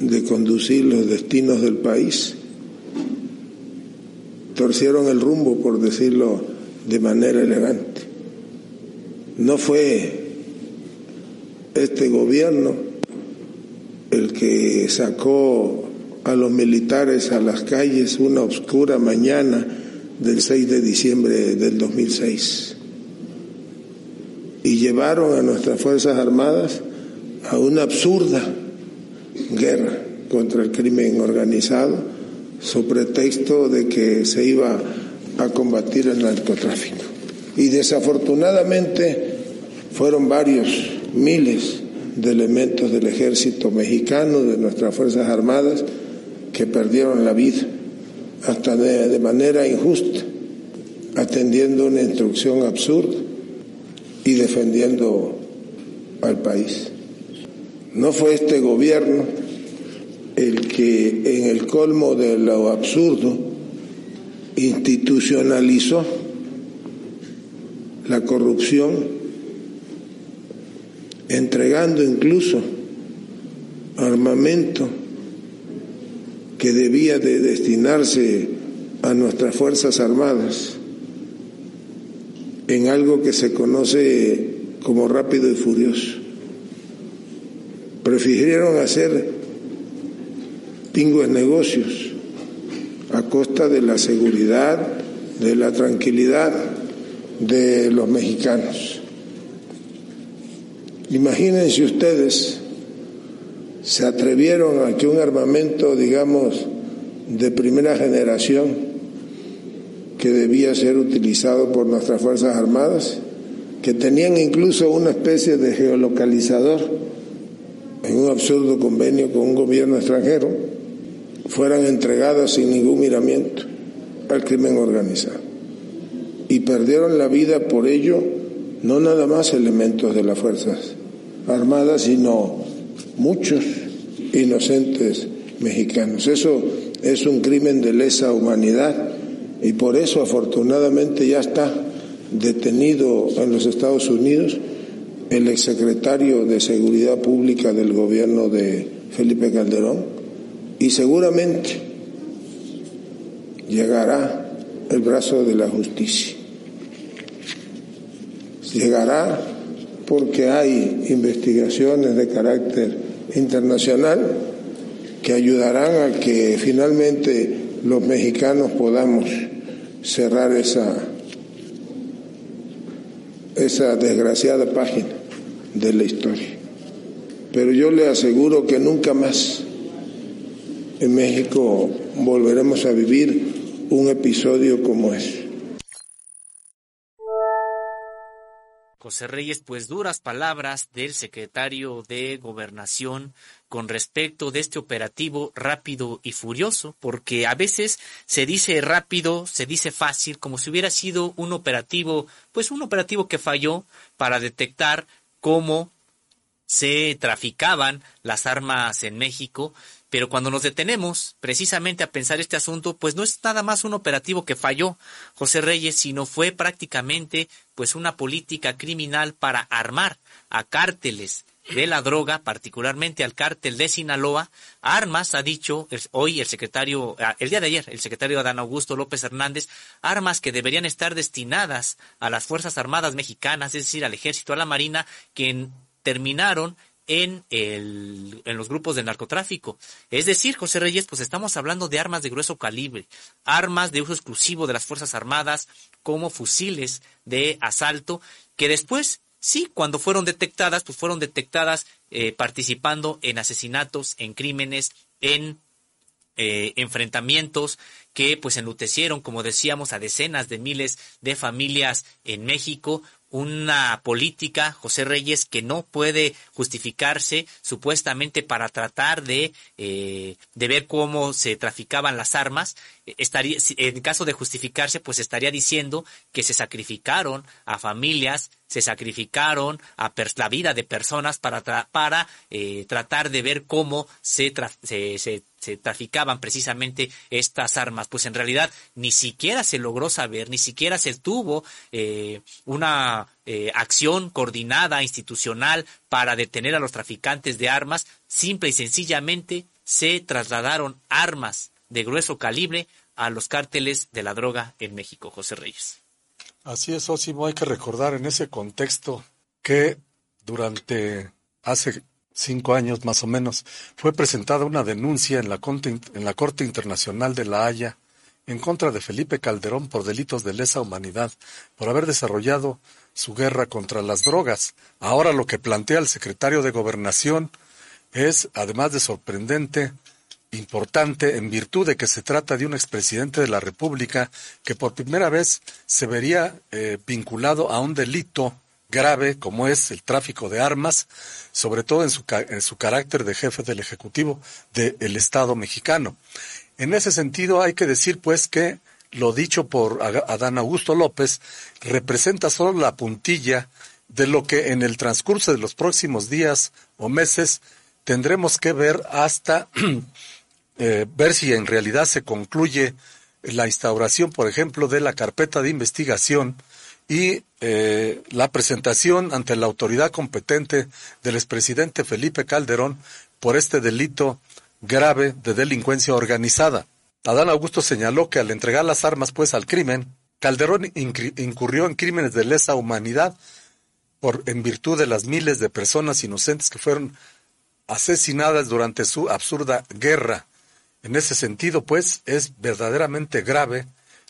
de conducir los destinos del país torcieron el rumbo, por decirlo de manera elegante. No fue este gobierno el que sacó a los militares a las calles una oscura mañana del 6 de diciembre del 2006 y llevaron a nuestras Fuerzas Armadas a una absurda guerra contra el crimen organizado sobre pretexto de que se iba a combatir el narcotráfico. Y desafortunadamente fueron varios miles de elementos del ejército mexicano, de nuestras Fuerzas Armadas, que perdieron la vida, hasta de, manera injusta, atendiendo una instrucción absurda y defendiendo al país. No fue este gobierno el que en el colmo de lo absurdo institucionalizó la corrupción entregando incluso armamento que debía de destinarse a nuestras Fuerzas Armadas en algo que se conoce como rápido y furioso. Prefirieron hacer pingües negocios a costa de la seguridad, de la tranquilidad de los mexicanos. Imagínense ustedes, se atrevieron a que un armamento, digamos, de primera generación, que debía ser utilizado por nuestras Fuerzas Armadas, que tenían incluso una especie de geolocalizador en un absurdo convenio con un gobierno extranjero, fueran entregadas sin ningún miramiento al crimen organizado. Y perdieron la vida por ello no nada más elementos de las Fuerzas Armadas, sino muchos inocentes mexicanos. Eso es un crimen de lesa humanidad y por eso afortunadamente ya está detenido en los Estados Unidos el exsecretario de Seguridad Pública del gobierno de Felipe Calderón y seguramente llegará el brazo de la justicia llegará porque hay investigaciones de carácter internacional que ayudarán a que finalmente los mexicanos podamos cerrar esa, esa desgraciada página de la historia. Pero yo le aseguro que nunca más en México volveremos a vivir un episodio como ese. José Reyes, pues duras palabras del secretario de Gobernación con respecto de este operativo rápido y furioso, porque a veces se dice rápido, se dice fácil, como si hubiera sido un operativo, pues un operativo que falló para detectar cómo se traficaban las armas en México, pero cuando nos detenemos precisamente a pensar este asunto, pues no es nada más un operativo que falló José Reyes, sino fue prácticamente pues una política criminal para armar a cárteles de la droga, particularmente al cártel de Sinaloa, armas, ha dicho hoy el secretario, ah, el día de ayer, el secretario Adán Augusto López Hernández, armas que deberían estar destinadas a las Fuerzas Armadas mexicanas, es decir, al ejército, a la marina, que terminaron en, el, en los grupos de narcotráfico. Es decir, José Reyes, pues estamos hablando de armas de grueso calibre, armas de uso exclusivo de las Fuerzas Armadas, como fusiles de asalto, que después, sí, cuando fueron detectadas, pues fueron detectadas eh, participando en asesinatos, en crímenes, en eh, enfrentamientos que pues enlutecieron, como decíamos, a decenas de miles de familias en México, una política, José Reyes, que no puede justificarse supuestamente para tratar de, eh, de ver cómo se traficaban las armas. Estaría, en caso de justificarse, pues estaría diciendo que se sacrificaron a familias, se sacrificaron a la vida de personas para, para eh, tratar de ver cómo se, se, se se traficaban precisamente estas armas. Pues en realidad ni siquiera se logró saber, ni siquiera se tuvo eh, una eh, acción coordinada institucional para detener a los traficantes de armas. Simple y sencillamente se trasladaron armas de grueso calibre a los cárteles de la droga en México, José Reyes. Así es, Osimo, hay que recordar en ese contexto que durante hace cinco años más o menos, fue presentada una denuncia en la, en la Corte Internacional de La Haya en contra de Felipe Calderón por delitos de lesa humanidad, por haber desarrollado su guerra contra las drogas. Ahora lo que plantea el secretario de Gobernación es, además de sorprendente, importante en virtud de que se trata de un expresidente de la República que por primera vez se vería eh, vinculado a un delito grave como es el tráfico de armas, sobre todo en su, en su carácter de jefe del Ejecutivo del Estado mexicano. En ese sentido hay que decir pues que lo dicho por Adán Augusto López representa solo la puntilla de lo que en el transcurso de los próximos días o meses tendremos que ver hasta eh, ver si en realidad se concluye la instauración, por ejemplo, de la carpeta de investigación y eh, la presentación ante la autoridad competente del expresidente Felipe Calderón por este delito grave de delincuencia organizada. Adán Augusto señaló que al entregar las armas pues al crimen, Calderón incurrió en crímenes de lesa humanidad por en virtud de las miles de personas inocentes que fueron asesinadas durante su absurda guerra. En ese sentido, pues, es verdaderamente grave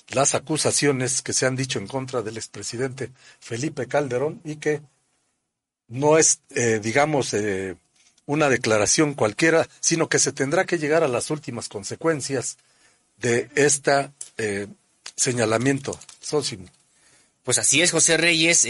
las acusaciones que se han dicho en contra del expresidente Felipe Calderón y que no es, eh, digamos, eh, una declaración cualquiera, sino que se tendrá que llegar a las últimas consecuencias de este señalamiento. Sósimo. Pues así es, José Reyes.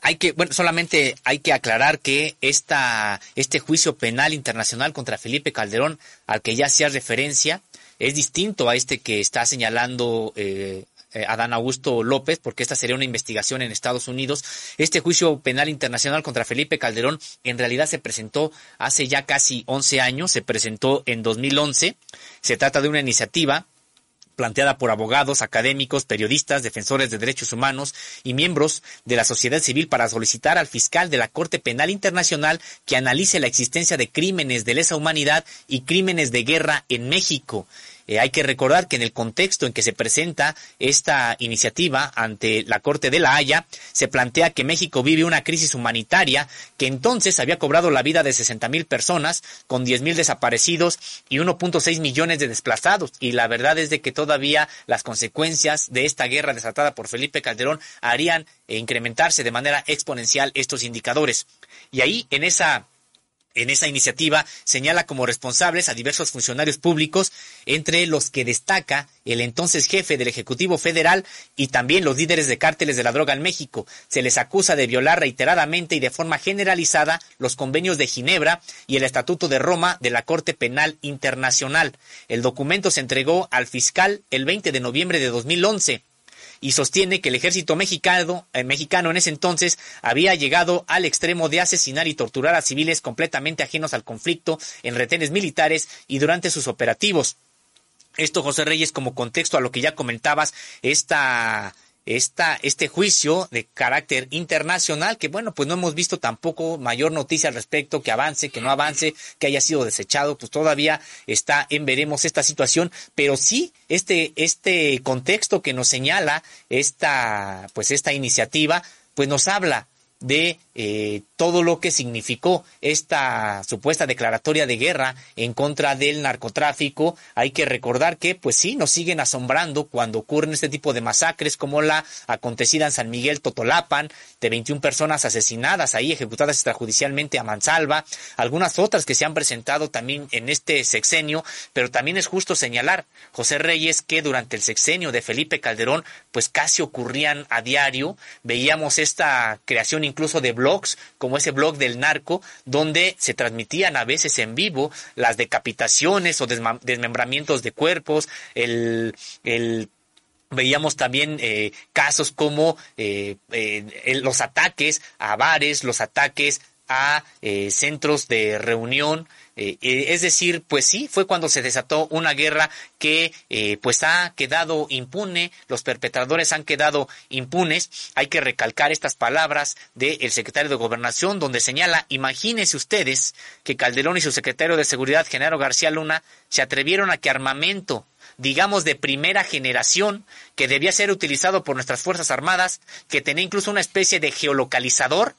hay que, bueno, solamente hay que aclarar que esta, este juicio penal internacional contra Felipe Calderón, al que ya hacía referencia, es distinto a este que está señalando eh, eh, Adán Augusto López, porque esta sería una investigación en Estados Unidos. Este juicio penal internacional contra Felipe Calderón en realidad se presentó hace ya casi 11 años, se presentó en 2011. Se trata de una iniciativa planteada por abogados, académicos, periodistas, defensores de derechos humanos y miembros de la sociedad civil para solicitar al fiscal de la Corte Penal Internacional que analice la existencia de crímenes de lesa humanidad y crímenes de guerra en México. Eh, hay que recordar que en el contexto en que se presenta esta iniciativa ante la Corte de la Haya, se plantea que México vive una crisis humanitaria que entonces había cobrado la vida de 60 mil personas, con 10 mil desaparecidos y 1.6 millones de desplazados. Y la verdad es de que todavía las consecuencias de esta guerra desatada por Felipe Calderón harían incrementarse de manera exponencial estos indicadores. Y ahí, en esa En esa iniciativa señala como responsables a diversos funcionarios públicos, entre los que destaca el entonces jefe del Ejecutivo Federal y también los líderes de cárteles de la droga en México. Se les acusa de violar reiteradamente y de forma generalizada los convenios de Ginebra y el Estatuto de Roma de la Corte Penal Internacional. El documento se entregó al fiscal el 20 de noviembre de 2011 y sostiene que el ejército mexicano, eh, mexicano en ese entonces había llegado al extremo de asesinar y torturar a civiles completamente ajenos al conflicto en retenes militares y durante sus operativos. Esto, José Reyes, como contexto a lo que ya comentabas, esta esta, este juicio de carácter internacional, que bueno, pues no hemos visto tampoco mayor noticia al respecto, que avance, que no avance, que haya sido desechado, pues todavía está en veremos esta situación, pero sí este, este contexto que nos señala esta, pues esta iniciativa, pues nos habla de eh, todo lo que significó esta supuesta declaratoria de guerra en contra del narcotráfico. Hay que recordar que, pues sí, nos siguen asombrando cuando ocurren este tipo de masacres como la acontecida en San Miguel Totolapan, de 21 personas asesinadas ahí, ejecutadas extrajudicialmente a Mansalva, algunas otras que se han presentado también en este sexenio, pero también es justo señalar, José Reyes, que durante el sexenio de Felipe Calderón, pues casi ocurrían a diario, veíamos esta creación incluso de blogs, como ese blog del narco, donde se transmitían a veces en vivo las decapitaciones o desmembramientos de cuerpos, el, veíamos también eh, casos como eh, eh, los ataques a bares, los ataques a centros de reunión, eh, eh, es decir, pues sí, fue cuando se desató una guerra que eh, pues ha quedado impune, los perpetradores han quedado impunes. Hay que recalcar estas palabras del secretario de Gobernación, donde señala, imagínense ustedes que Calderón y su secretario de Seguridad, Genaro García Luna, se atrevieron a que armamento digamos, de primera generación, que debía ser utilizado por nuestras Fuerzas Armadas, que tenía incluso una especie de geolocalizador,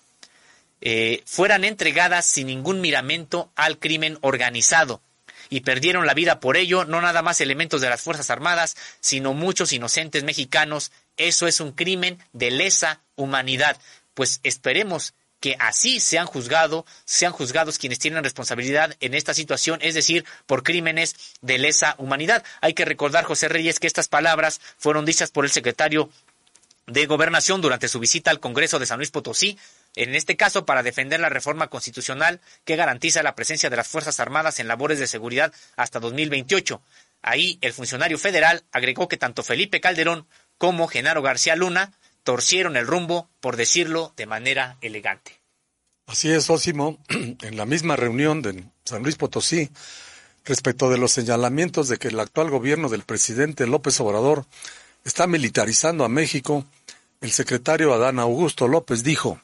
eh, fueran entregadas sin ningún miramento al crimen organizado y perdieron la vida por ello, no nada más elementos de las Fuerzas Armadas, sino muchos inocentes mexicanos. Eso es un crimen de lesa humanidad. Pues esperemos que así sean juzgados, sean juzgados quienes tienen responsabilidad en esta situación, es decir, por crímenes de lesa humanidad. Hay que recordar, José Reyes, que estas palabras fueron dichas por el secretario de Gobernación durante su visita al Congreso de San Luis Potosí, en este caso para defender la reforma constitucional que garantiza la presencia de las Fuerzas Armadas en labores de seguridad hasta 2028. Ahí el funcionario federal agregó que tanto Felipe Calderón como Genaro García Luna torcieron el rumbo, por decirlo de manera elegante. Así es, Ósimo, en la misma reunión de San Luis Potosí, respecto de los señalamientos de que el actual gobierno del presidente López Obrador está militarizando a México, el secretario Adán Augusto López dijo,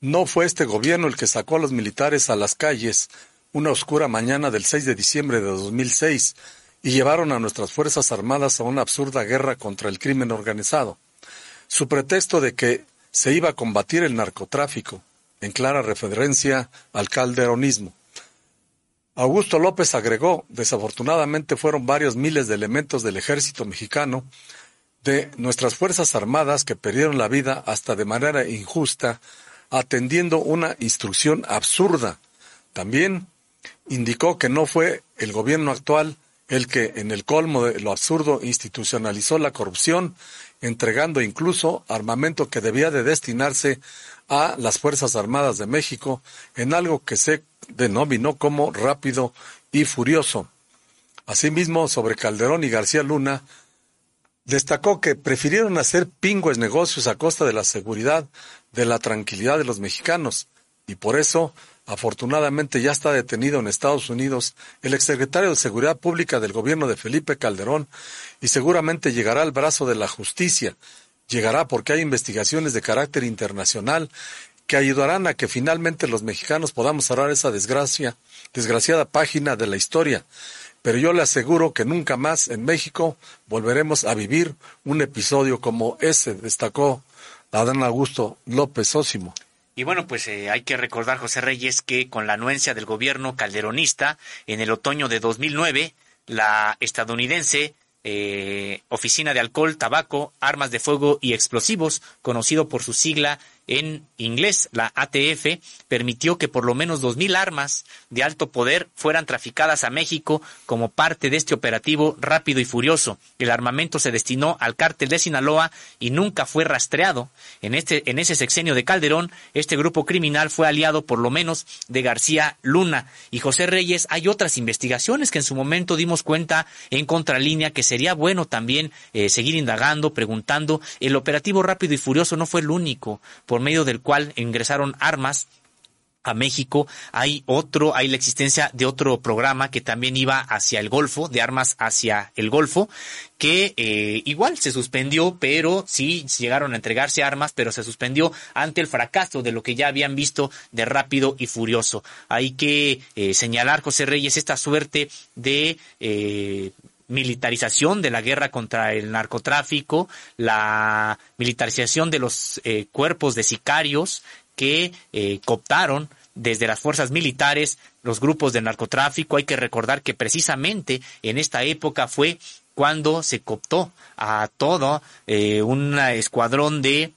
no fue este gobierno el que sacó a los militares a las calles una oscura mañana del 6 de diciembre de 2006 y llevaron a nuestras Fuerzas Armadas a una absurda guerra contra el crimen organizado. Su pretexto de que se iba a combatir el narcotráfico, en clara referencia al calderonismo. Augusto López agregó, desafortunadamente fueron varios miles de elementos del ejército mexicano, de nuestras Fuerzas Armadas que perdieron la vida hasta de manera injusta atendiendo una instrucción absurda. También indicó que no fue el gobierno actual el que, en el colmo de lo absurdo, institucionalizó la corrupción, entregando incluso armamento que debía de destinarse a las Fuerzas Armadas de México en algo que se denominó como rápido y furioso. Asimismo, sobre Calderón y García Luna, destacó que prefirieron hacer pingües negocios a costa de la seguridad de la tranquilidad de los mexicanos y por eso, afortunadamente, ya está detenido en Estados Unidos el exsecretario de Seguridad Pública del gobierno de Felipe Calderón y seguramente llegará al brazo de la justicia. Llegará porque hay investigaciones de carácter internacional que ayudarán a que finalmente los mexicanos podamos cerrar esa desgracia, desgraciada página de la historia. Pero yo le aseguro que nunca más en México volveremos a vivir un episodio como ese, destacó Adán Augusto López Ósimo. Y bueno, pues eh, hay que recordar, José Reyes, que con la anuencia del gobierno calderonista, en el otoño de 2009, la estadounidense eh, Oficina de Alcohol, Tabaco, Armas de Fuego y Explosivos, conocido por su sigla en inglés, la ATF, permitió que por lo menos 2.000 armas de alto poder fueran traficadas a México como parte de este operativo rápido y furioso. El armamento se destinó al cártel de Sinaloa y nunca fue rastreado. En, este, en ese sexenio de Calderón, este grupo criminal fue aliado por lo menos de García Luna y José Reyes. Hay otras investigaciones que en su momento dimos cuenta en contralínea que sería bueno también eh, seguir indagando, preguntando. El operativo rápido y furioso no fue el único medio del cual ingresaron armas a México, hay otro, hay la existencia de otro programa que también iba hacia el Golfo, de armas hacia el Golfo, que eh, igual se suspendió, pero sí llegaron a entregarse armas, pero se suspendió ante el fracaso de lo que ya habían visto de rápido y furioso. Hay que eh, señalar, José Reyes, esta suerte de eh, militarización de la guerra contra el narcotráfico, la militarización de los cuerpos de sicarios que cooptaron desde las fuerzas militares, los grupos de narcotráfico. Hay que recordar que precisamente en esta época fue cuando se cooptó a todo eh, un escuadrón de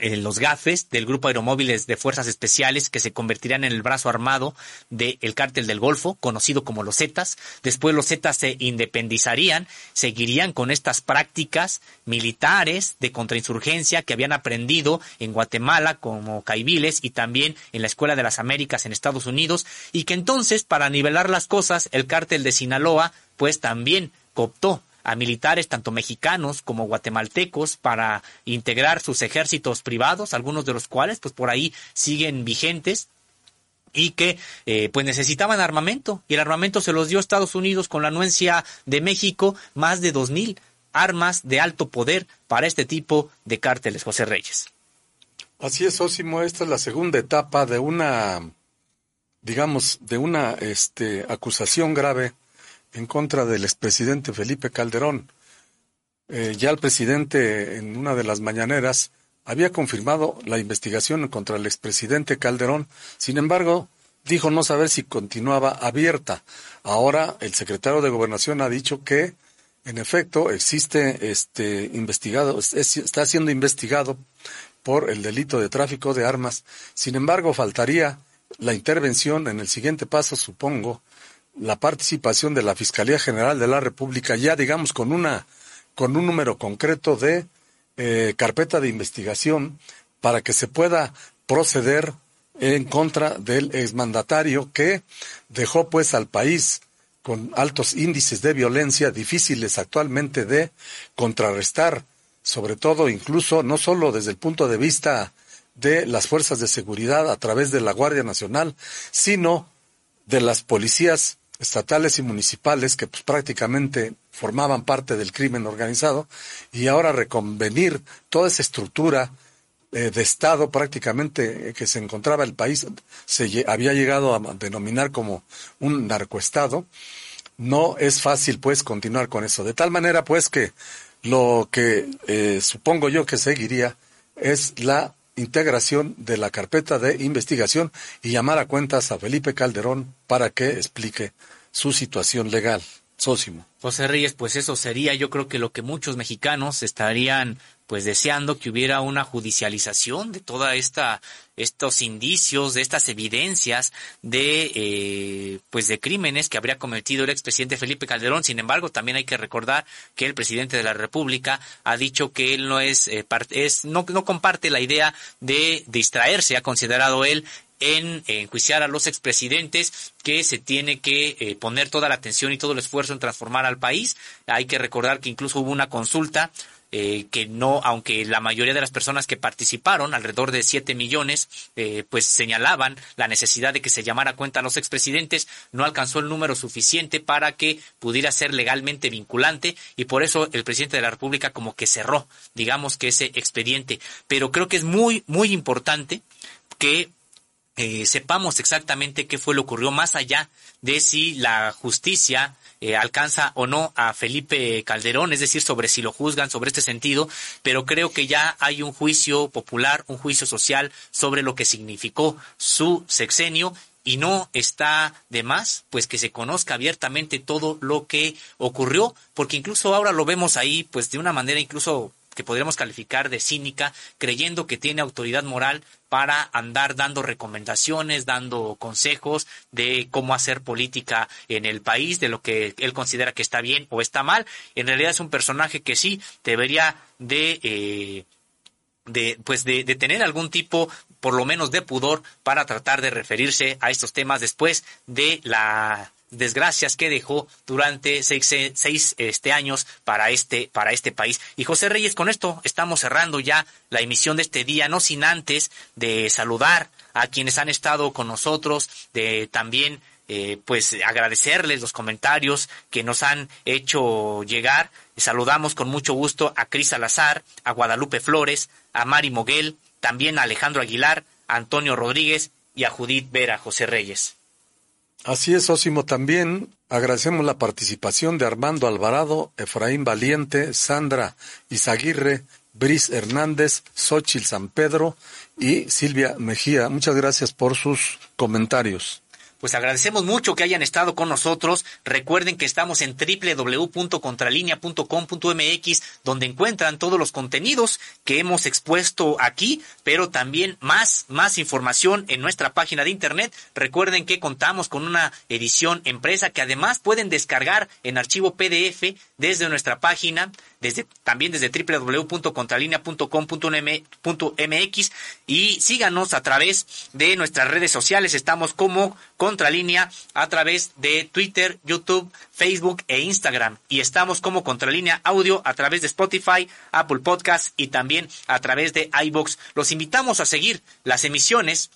los gafes del Grupo Aeromóviles de Fuerzas Especiales que se convertirían en el brazo armado del cártel del Golfo, conocido como los Zetas. Después los Zetas se independizarían, seguirían con estas prácticas militares de contrainsurgencia que habían aprendido en Guatemala como caiviles y también en la Escuela de las Américas en Estados Unidos y que entonces para nivelar las cosas el cártel de Sinaloa pues también cooptó a militares tanto mexicanos como guatemaltecos para integrar sus ejércitos privados, algunos de los cuales pues por ahí siguen vigentes y que eh, pues necesitaban armamento y el armamento se los dio Estados Unidos con la anuencia de México más de dos mil armas de alto poder para este tipo de cárteles José Reyes. Así es, Osimo, esta es la segunda etapa de una digamos de una este acusación grave en contra del expresidente Felipe Calderón. Eh, ya el presidente en una de las mañaneras había confirmado la investigación contra el expresidente Calderón, sin embargo, dijo no saber si continuaba abierta. Ahora el secretario de Gobernación ha dicho que, en efecto, existe este investigado, está siendo investigado por el delito de tráfico de armas. Sin embargo, faltaría la intervención en el siguiente paso, supongo, la participación de la Fiscalía General de la República ya digamos con una con un número concreto de eh, carpeta de investigación para que se pueda proceder en contra del exmandatario que dejó pues al país con altos índices de violencia difíciles actualmente de contrarrestar, sobre todo incluso no solo desde el punto de vista de las fuerzas de seguridad a través de la Guardia Nacional, sino de las policías estatales y municipales que pues, prácticamente formaban parte del crimen organizado y ahora reconvenir toda esa estructura eh, de Estado prácticamente eh, que se encontraba el país, se había llegado a denominar como un narcoestado, no es fácil pues continuar con eso. De tal manera pues que lo que eh, supongo yo que seguiría es la integración de la carpeta de investigación y llamar a cuentas a Felipe Calderón para que explique su situación legal. Sósimo. José Reyes, pues eso sería yo creo que lo que muchos mexicanos estarían pues deseando que hubiera una judicialización de toda esta estos indicios, de estas evidencias de eh, pues de crímenes que habría cometido el expresidente Felipe Calderón. Sin embargo, también hay que recordar que el presidente de la República ha dicho que él no es, eh, es no, no comparte la idea de distraerse, ha considerado él en enjuiciar a los expresidentes, que se tiene que eh, poner toda la atención y todo el esfuerzo en transformar al país. Hay que recordar que incluso hubo una consulta eh, que no, aunque la mayoría de las personas que participaron, alrededor de 7 millones, eh, pues señalaban la necesidad de que se llamara cuenta a los expresidentes, no alcanzó el número suficiente para que pudiera ser legalmente vinculante y por eso el presidente de la República como que cerró, digamos que ese expediente. Pero creo que es muy, muy importante que eh, sepamos exactamente qué fue lo que ocurrió más allá de si la justicia eh, alcanza o no a Felipe Calderón, es decir, sobre si lo juzgan sobre este sentido, pero creo que ya hay un juicio popular, un juicio social sobre lo que significó su sexenio y no está de más, pues que se conozca abiertamente todo lo que ocurrió, porque incluso ahora lo vemos ahí, pues de una manera incluso que podríamos calificar de cínica, creyendo que tiene autoridad moral para andar dando recomendaciones, dando consejos de cómo hacer política en el país, de lo que él considera que está bien o está mal. En realidad es un personaje que sí debería de... Eh, de, pues de, de, tener algún tipo, por lo menos de pudor, para tratar de referirse a estos temas después de la desgracias que dejó durante seis, seis este, años para este, para este país. Y José Reyes, con esto estamos cerrando ya la emisión de este día, no sin antes de saludar a quienes han estado con nosotros, de también eh, pues agradecerles los comentarios que nos han hecho llegar. Saludamos con mucho gusto a Cris Salazar, a Guadalupe Flores, a Mari Moguel, también a Alejandro Aguilar, a Antonio Rodríguez y a Judith Vera José Reyes. Así es, Ósimo. También agradecemos la participación de Armando Alvarado, Efraín Valiente, Sandra Izaguirre, Bris Hernández, Xochil San Pedro y Silvia Mejía. Muchas gracias por sus comentarios pues agradecemos mucho que hayan estado con nosotros. Recuerden que estamos en www.contralinea.com.mx, donde encuentran todos los contenidos que hemos expuesto aquí, pero también más, más información en nuestra página de internet. Recuerden que contamos con una edición empresa que además pueden descargar en archivo PDF desde nuestra página, desde, también desde www.contralinea.com.mx y síganos a través de nuestras redes sociales. Estamos como Contralínea a través de Twitter, YouTube, Facebook e Instagram. Y estamos como Contralínea Audio a través de Spotify, Apple Podcast y también a través de iBox. Los invitamos a seguir las emisiones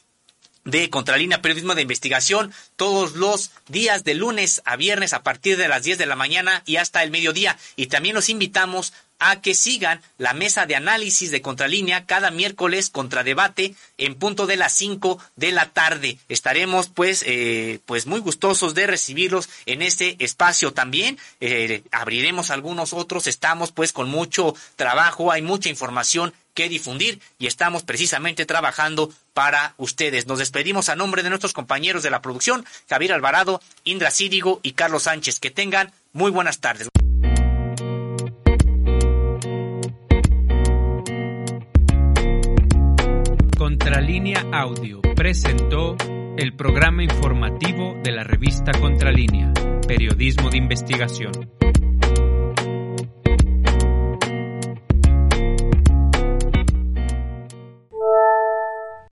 de Contralínea Periodismo de Investigación todos los días de lunes a viernes a partir de las 10 de la mañana y hasta el mediodía. Y también los invitamos a que sigan la mesa de análisis de Contralínea cada miércoles contra debate en punto de las 5 de la tarde. Estaremos pues eh, pues muy gustosos de recibirlos en este espacio también. Eh, abriremos algunos otros. Estamos pues con mucho trabajo, hay mucha información que difundir y estamos precisamente trabajando para ustedes. Nos despedimos a nombre de nuestros compañeros de la producción, Javier Alvarado, Indra Círigo y Carlos Sánchez. Que tengan muy buenas tardes. Contralínea Audio presentó el programa informativo de la revista Contralínea, Periodismo de Investigación.